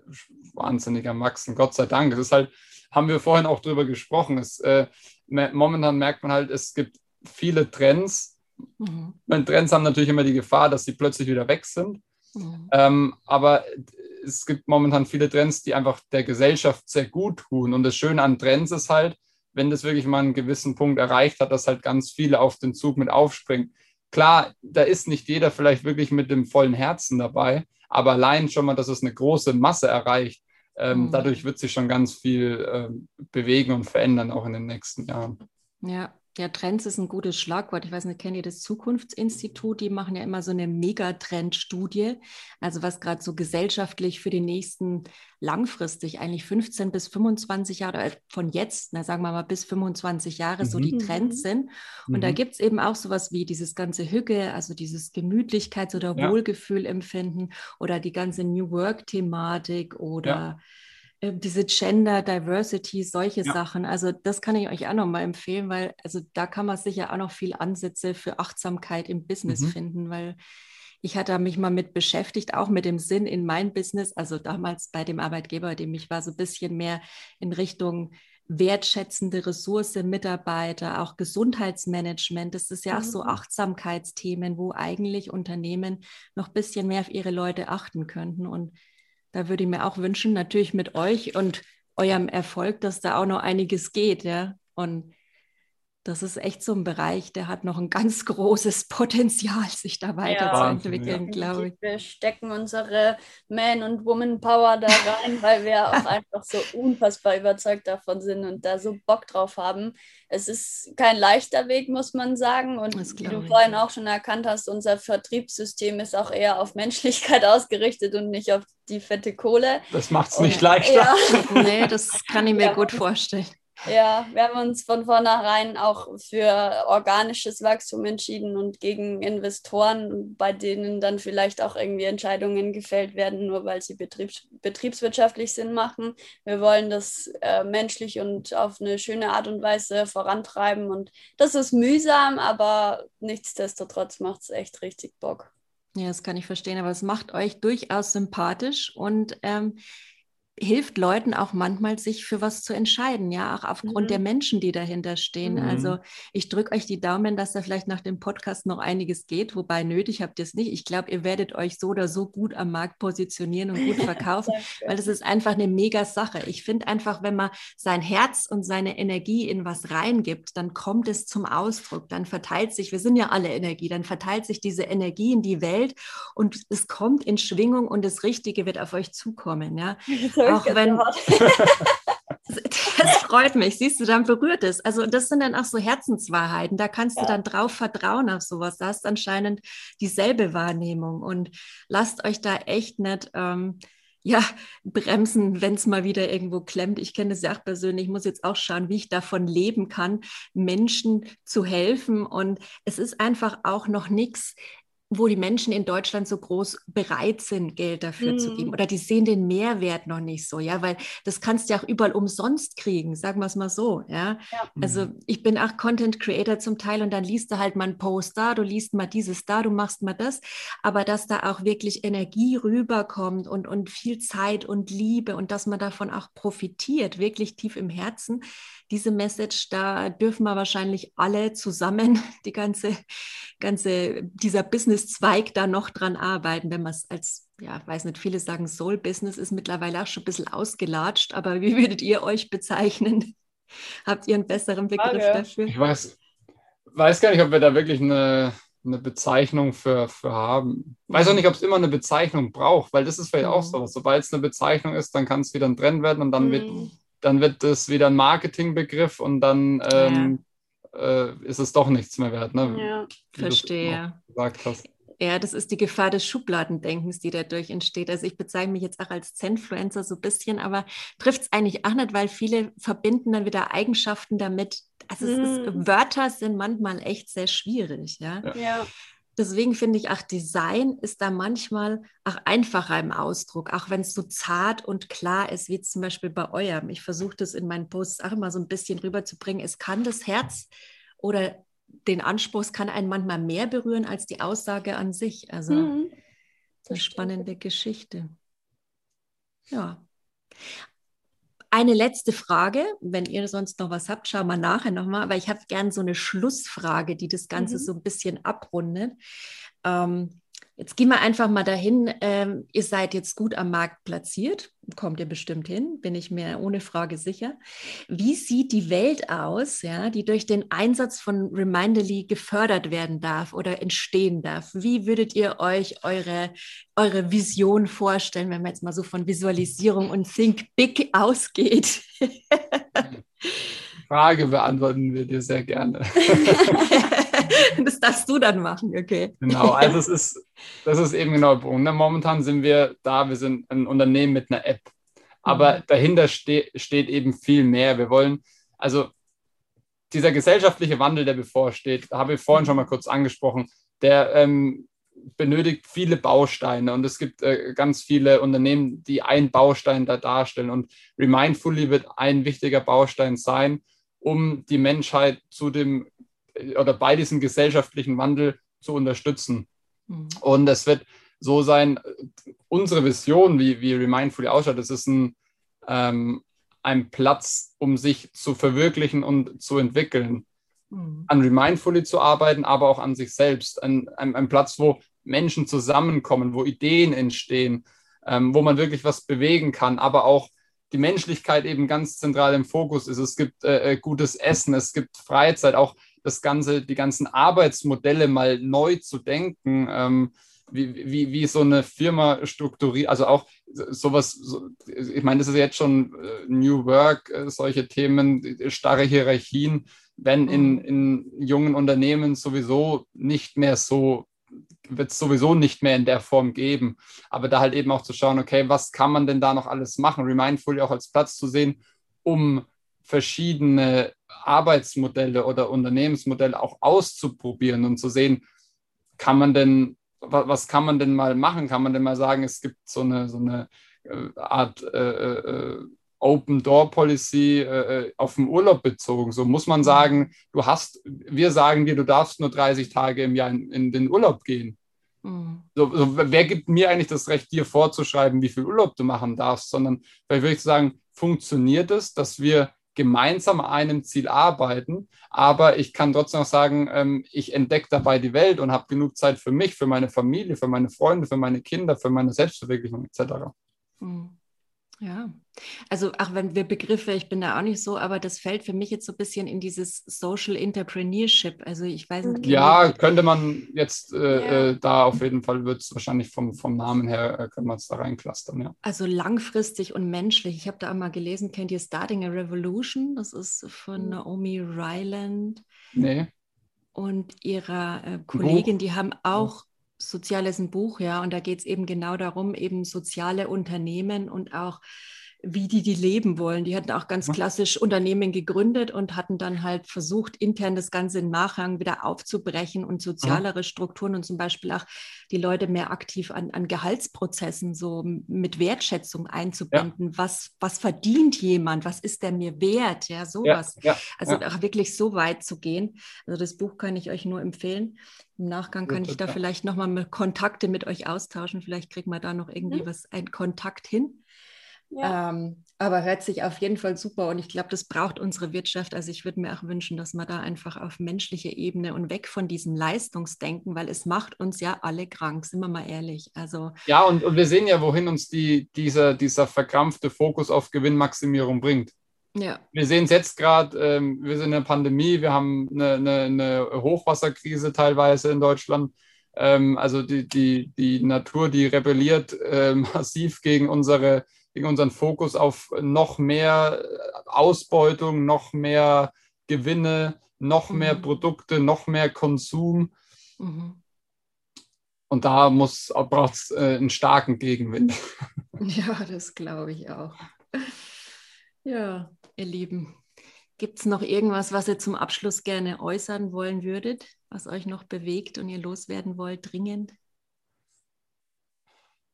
wahnsinniger Wachsen, Gott sei Dank. Es ist halt haben wir vorhin auch drüber gesprochen. Es, äh, momentan merkt man halt, es gibt viele Trends. Mhm. Trends haben natürlich immer die Gefahr, dass sie plötzlich wieder weg sind. Mhm. Ähm, aber es gibt momentan viele Trends, die einfach der Gesellschaft sehr gut tun. Und das Schöne an Trends ist halt, wenn das wirklich mal einen gewissen Punkt erreicht hat, dass halt ganz viele auf den Zug mit aufspringen. Klar, da ist nicht jeder vielleicht wirklich mit dem vollen Herzen dabei, aber allein schon mal, dass es eine große Masse erreicht, ähm, mhm. Dadurch wird sich schon ganz viel äh, bewegen und verändern, auch in den nächsten Jahren. Ja, ja, Trends ist ein gutes Schlagwort. Ich weiß nicht, kennt ihr das Zukunftsinstitut? Die machen ja immer so eine Megatrend-Studie. Also was gerade so gesellschaftlich für die nächsten langfristig, eigentlich 15 bis 25 Jahre, äh, von jetzt, na, sagen wir mal bis 25 Jahre, mhm. so die Trends mhm. sind. Und mhm. da gibt es eben auch sowas wie dieses ganze Hüge, also dieses Gemütlichkeits- oder ja. Wohlgefühlempfinden oder die ganze New Work-Thematik oder ja diese Gender Diversity, solche ja. Sachen. Also das kann ich euch auch nochmal empfehlen, weil also da kann man sicher auch noch viel Ansätze für Achtsamkeit im Business mhm. finden, weil ich hatte mich mal mit beschäftigt, auch mit dem Sinn in mein Business, also damals bei dem Arbeitgeber, dem ich war, so ein bisschen mehr in Richtung wertschätzende Ressource, Mitarbeiter, auch Gesundheitsmanagement. Das ist ja mhm. auch so mhm. Achtsamkeitsthemen, wo eigentlich Unternehmen noch ein bisschen mehr auf ihre Leute achten könnten. Und da würde ich mir auch wünschen, natürlich mit euch und eurem Erfolg, dass da auch noch einiges geht, ja. Und das ist echt so ein Bereich, der hat noch ein ganz großes Potenzial, sich da weiterzuentwickeln, ja, glaube ich. Wir stecken unsere Man- und Woman-Power da rein, weil wir auch einfach so unfassbar überzeugt davon sind und da so Bock drauf haben. Es ist kein leichter Weg, muss man sagen. Und wie du vorhin auch schon erkannt hast, unser Vertriebssystem ist auch eher auf Menschlichkeit ausgerichtet und nicht auf die fette Kohle. Das macht es nicht leichter. Ja. nee, das kann ich mir ja. gut vorstellen. Ja, wir haben uns von vornherein auch für organisches Wachstum entschieden und gegen Investoren, bei denen dann vielleicht auch irgendwie Entscheidungen gefällt werden, nur weil sie betriebs betriebswirtschaftlich Sinn machen. Wir wollen das äh, menschlich und auf eine schöne Art und Weise vorantreiben und das ist mühsam, aber nichtsdestotrotz macht es echt richtig Bock. Ja, das kann ich verstehen, aber es macht euch durchaus sympathisch und ähm, hilft Leuten auch manchmal, sich für was zu entscheiden, ja, auch aufgrund mhm. der Menschen, die dahinter stehen. Mhm. Also ich drücke euch die Daumen, dass da vielleicht nach dem Podcast noch einiges geht, wobei nötig habt ihr es nicht. Ich glaube, ihr werdet euch so oder so gut am Markt positionieren und gut verkaufen, weil das ist einfach eine mega Sache. Ich finde einfach, wenn man sein Herz und seine Energie in was reingibt, dann kommt es zum Ausdruck, dann verteilt sich, wir sind ja alle Energie, dann verteilt sich diese Energie in die Welt und es kommt in Schwingung und das Richtige wird auf euch zukommen, ja. auch wenn. das freut mich, siehst du, dann berührt es. Also das sind dann auch so Herzenswahrheiten, da kannst ja. du dann drauf vertrauen auf sowas. Da hast anscheinend dieselbe Wahrnehmung und lasst euch da echt nicht ähm, ja, bremsen, wenn es mal wieder irgendwo klemmt. Ich kenne das ja auch persönlich. Ich muss jetzt auch schauen, wie ich davon leben kann, Menschen zu helfen. Und es ist einfach auch noch nichts wo die Menschen in Deutschland so groß bereit sind, Geld dafür mhm. zu geben. Mhm. Oder die sehen den Mehrwert noch nicht so, ja, weil das kannst du ja auch überall umsonst kriegen, sagen wir es mal so, ja? ja. Also mhm. ich bin auch Content Creator zum Teil und dann liest du halt mal einen Post da, du liest mal dieses da, du machst mal das, aber dass da auch wirklich Energie rüberkommt und, und viel Zeit und Liebe und dass man davon auch profitiert, wirklich tief im Herzen, diese Message, da dürfen wir wahrscheinlich alle zusammen, die ganze, ganze, dieser Business-Zweig da noch dran arbeiten, wenn man es als, ja, weiß nicht, viele sagen Soul-Business ist mittlerweile auch schon ein bisschen ausgelatscht, aber wie würdet ihr euch bezeichnen? Habt ihr einen besseren Begriff Frage. dafür? Ich weiß, weiß gar nicht, ob wir da wirklich eine, eine Bezeichnung für, für haben. Weiß auch nicht, ob es immer eine Bezeichnung braucht, weil das ist vielleicht mhm. auch so. Sobald es eine Bezeichnung ist, dann kann es wieder ein Trend werden und dann mhm. wird dann wird das wieder ein Marketingbegriff und dann ähm, ja. äh, ist es doch nichts mehr wert. Ne? Ja, verstehe. Gesagt hast. Ja, das ist die Gefahr des Schubladendenkens, die dadurch entsteht. Also ich bezeichne mich jetzt auch als Zenfluencer so ein bisschen, aber trifft es eigentlich auch nicht, weil viele verbinden dann wieder Eigenschaften damit. Also mm. ist, mhm. Wörter sind manchmal echt sehr schwierig. Ja. ja. Deswegen finde ich, auch Design ist da manchmal auch einfacher im Ausdruck, auch wenn es so zart und klar ist, wie zum Beispiel bei eurem. Ich versuche das in meinen Posts auch immer so ein bisschen rüberzubringen. Es kann das Herz oder den Anspruch, es kann einen manchmal mehr berühren als die Aussage an sich. Also mhm. eine spannende Geschichte. Ja. Eine letzte Frage, wenn ihr sonst noch was habt, schauen wir nachher nochmal, aber ich habe gern so eine Schlussfrage, die das Ganze mhm. so ein bisschen abrundet. Ähm, Jetzt gehen wir einfach mal dahin. Ähm, ihr seid jetzt gut am Markt platziert, kommt ihr bestimmt hin, bin ich mir ohne Frage sicher. Wie sieht die Welt aus, ja, die durch den Einsatz von Reminderly gefördert werden darf oder entstehen darf? Wie würdet ihr euch eure, eure Vision vorstellen, wenn man jetzt mal so von Visualisierung und Think Big ausgeht? Frage beantworten wir dir sehr gerne. das darfst du dann machen, okay. Genau, also es ist, das ist eben genau der Punkt. Ne? Momentan sind wir da, wir sind ein Unternehmen mit einer App. Aber mhm. dahinter ste steht eben viel mehr. Wir wollen, also dieser gesellschaftliche Wandel, der bevorsteht, habe ich vorhin schon mal kurz angesprochen, der ähm, benötigt viele Bausteine und es gibt äh, ganz viele Unternehmen, die einen Baustein da darstellen und Remindfully wird ein wichtiger Baustein sein, um die Menschheit zu dem oder bei diesem gesellschaftlichen Wandel zu unterstützen. Mhm. Und es wird so sein, unsere Vision, wie, wie Remindfully ausschaut, das ist ein, ähm, ein Platz, um sich zu verwirklichen und zu entwickeln. Mhm. An Remindfully zu arbeiten, aber auch an sich selbst. Ein, ein, ein Platz, wo Menschen zusammenkommen, wo Ideen entstehen, ähm, wo man wirklich was bewegen kann, aber auch die Menschlichkeit eben ganz zentral im Fokus ist. Es gibt äh, äh gutes Essen, es gibt Freizeit, auch das Ganze, die ganzen Arbeitsmodelle mal neu zu denken, ähm, wie, wie, wie so eine Firma strukturiert, also auch sowas, so, ich meine, das ist jetzt schon äh, New Work, äh, solche Themen, starre Hierarchien, wenn in, mhm. in jungen Unternehmen sowieso nicht mehr so wird es sowieso nicht mehr in der Form geben. Aber da halt eben auch zu schauen, okay, was kann man denn da noch alles machen? Remindfully auch als Platz zu sehen, um verschiedene Arbeitsmodelle oder Unternehmensmodelle auch auszuprobieren und zu sehen, kann man denn, was kann man denn mal machen? Kann man denn mal sagen, es gibt so eine, so eine äh, Art äh, äh, Open Door Policy äh, auf den Urlaub bezogen. So muss man sagen, du hast, wir sagen dir, du darfst nur 30 Tage im Jahr in, in den Urlaub gehen. Mhm. So, so, wer gibt mir eigentlich das Recht, dir vorzuschreiben, wie viel Urlaub du machen darfst, sondern vielleicht würde ich sagen, funktioniert es, dass wir gemeinsam an einem Ziel arbeiten, aber ich kann trotzdem auch sagen, ähm, ich entdecke dabei die Welt und habe genug Zeit für mich, für meine Familie, für meine Freunde, für meine Kinder, für meine Selbstverwirklichung etc. Mhm. Ja, also auch wenn wir Begriffe, ich bin da auch nicht so, aber das fällt für mich jetzt so ein bisschen in dieses Social Entrepreneurship. Also ich weiß nicht. Ja, könnte man jetzt äh, ja. äh, da auf jeden Fall, wird es wahrscheinlich vom, vom Namen her, äh, können wir es da reinklustern, ja. Also langfristig und menschlich. Ich habe da einmal gelesen, kennt ihr Starting a Revolution? Das ist von hm. Naomi Ryland. Nee. Und ihrer äh, Kollegin, die haben auch Sozial ist ein Buch, ja, und da geht es eben genau darum, eben soziale Unternehmen und auch wie die die leben wollen. Die hatten auch ganz klassisch Unternehmen gegründet und hatten dann halt versucht, intern das Ganze im Nachhang wieder aufzubrechen und sozialere Strukturen und zum Beispiel auch die Leute mehr aktiv an, an Gehaltsprozessen so mit Wertschätzung einzubinden. Ja. Was, was verdient jemand? Was ist der mir wert? Ja, sowas. Ja, ja, also auch wirklich so weit zu gehen. Also das Buch kann ich euch nur empfehlen. Im Nachgang kann ich da vielleicht nochmal Kontakte mit euch austauschen. Vielleicht kriegen wir da noch irgendwie mhm. was, einen Kontakt hin. Ja. Ähm, aber hört sich auf jeden Fall super und ich glaube, das braucht unsere Wirtschaft. Also ich würde mir auch wünschen, dass man da einfach auf menschlicher Ebene und weg von diesem Leistungsdenken, weil es macht uns ja alle krank, sind wir mal ehrlich. Also ja, und, und wir sehen ja, wohin uns die, dieser, dieser verkrampfte Fokus auf Gewinnmaximierung bringt. Ja. Wir sehen es jetzt gerade, ähm, wir sind in der Pandemie, wir haben eine, eine, eine Hochwasserkrise teilweise in Deutschland. Ähm, also die, die, die Natur, die rebelliert äh, massiv gegen unsere gegen unseren Fokus auf noch mehr Ausbeutung, noch mehr Gewinne, noch mehr mhm. Produkte, noch mehr Konsum. Mhm. Und da braucht es äh, einen starken Gegenwind. Ja, das glaube ich auch. Ja, ihr Lieben, gibt es noch irgendwas, was ihr zum Abschluss gerne äußern wollen würdet, was euch noch bewegt und ihr loswerden wollt, dringend?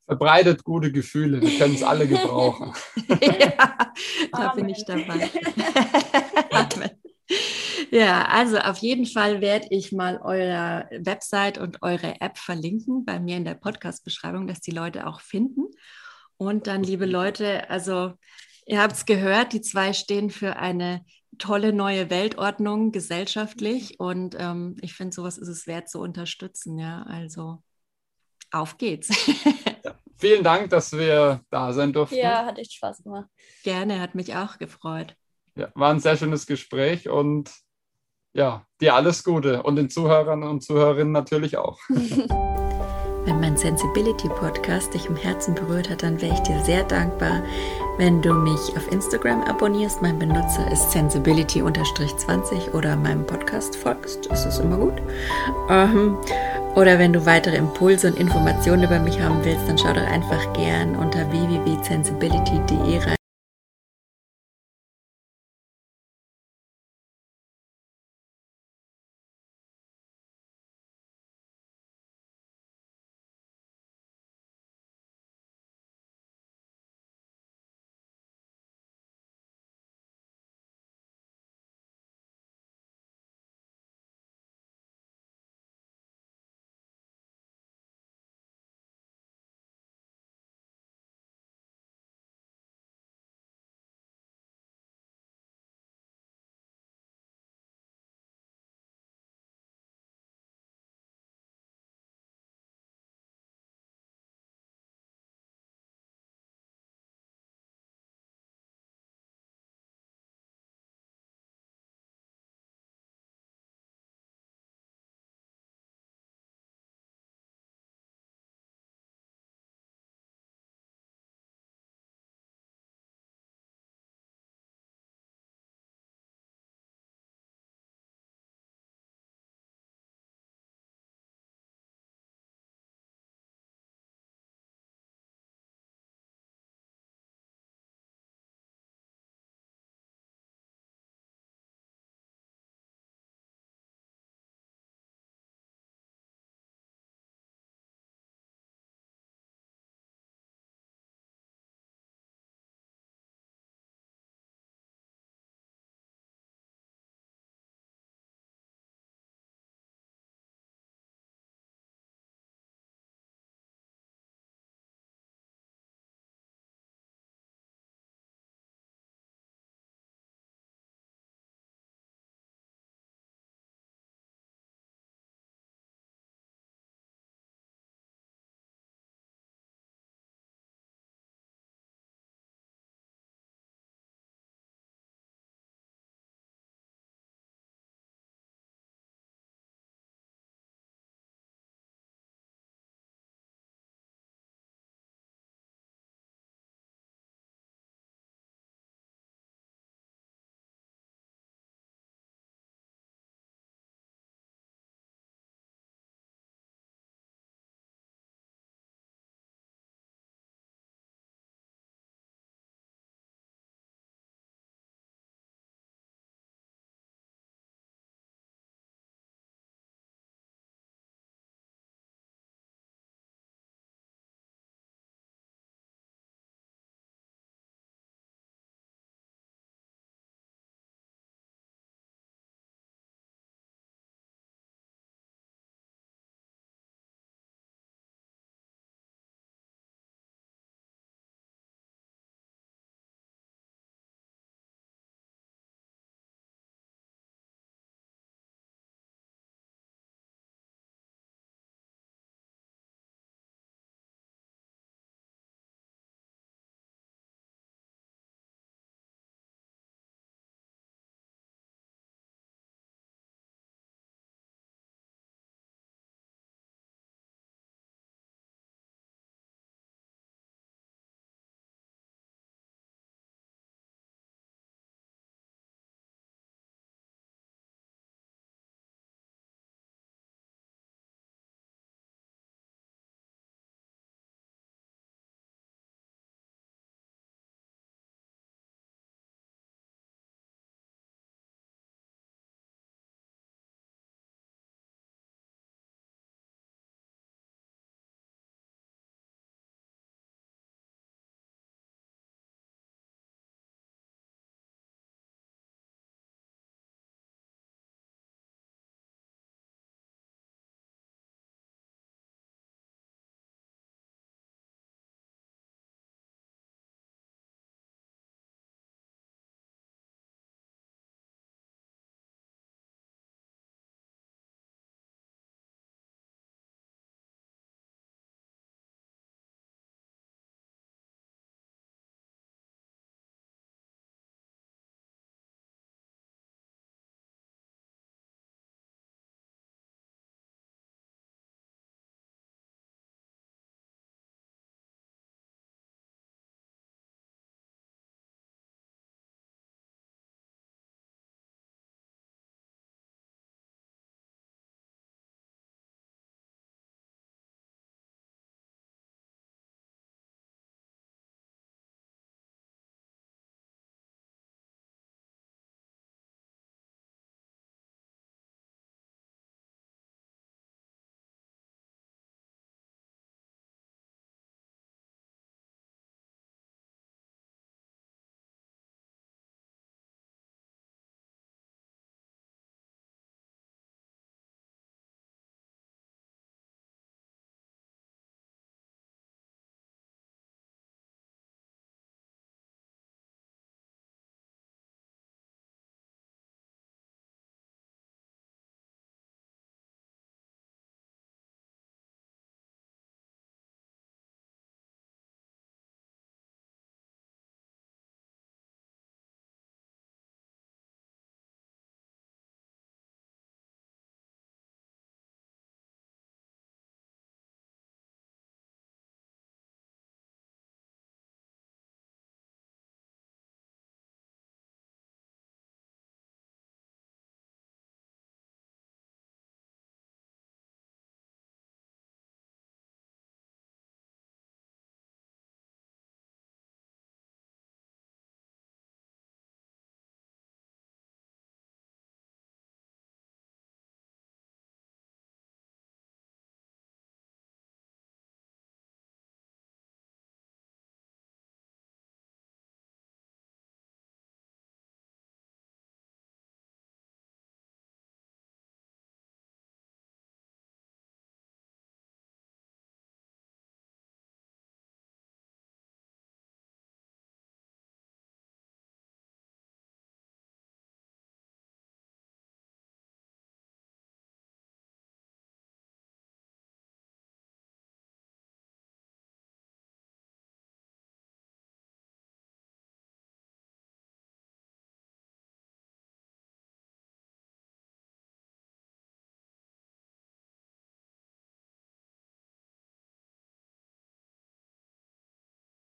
Verbreitet gute Gefühle. Wir können es alle gebrauchen. ja, da bin ich dabei. Amen. Ja, also auf jeden Fall werde ich mal eure Website und eure App verlinken bei mir in der Podcast-Beschreibung, dass die Leute auch finden. Und dann, liebe Leute, also ihr habt es gehört, die zwei stehen für eine tolle neue Weltordnung gesellschaftlich und ähm, ich finde, sowas ist es wert zu unterstützen. Ja, also auf geht's. ja, vielen Dank, dass wir da sein durften. Ja, hat echt Spaß gemacht. Gerne, hat mich auch gefreut. Ja, war ein sehr schönes Gespräch und ja, dir alles Gute und den Zuhörern und Zuhörerinnen natürlich auch. Wenn mein Sensibility Podcast dich im Herzen berührt hat, dann wäre ich dir sehr dankbar, wenn du mich auf Instagram abonnierst. Mein Benutzer ist sensibility-20 oder meinem Podcast folgst. Das ist immer gut. Ähm, oder wenn du weitere Impulse und Informationen über mich haben willst, dann schau doch einfach gern unter www.sensibility.de rein.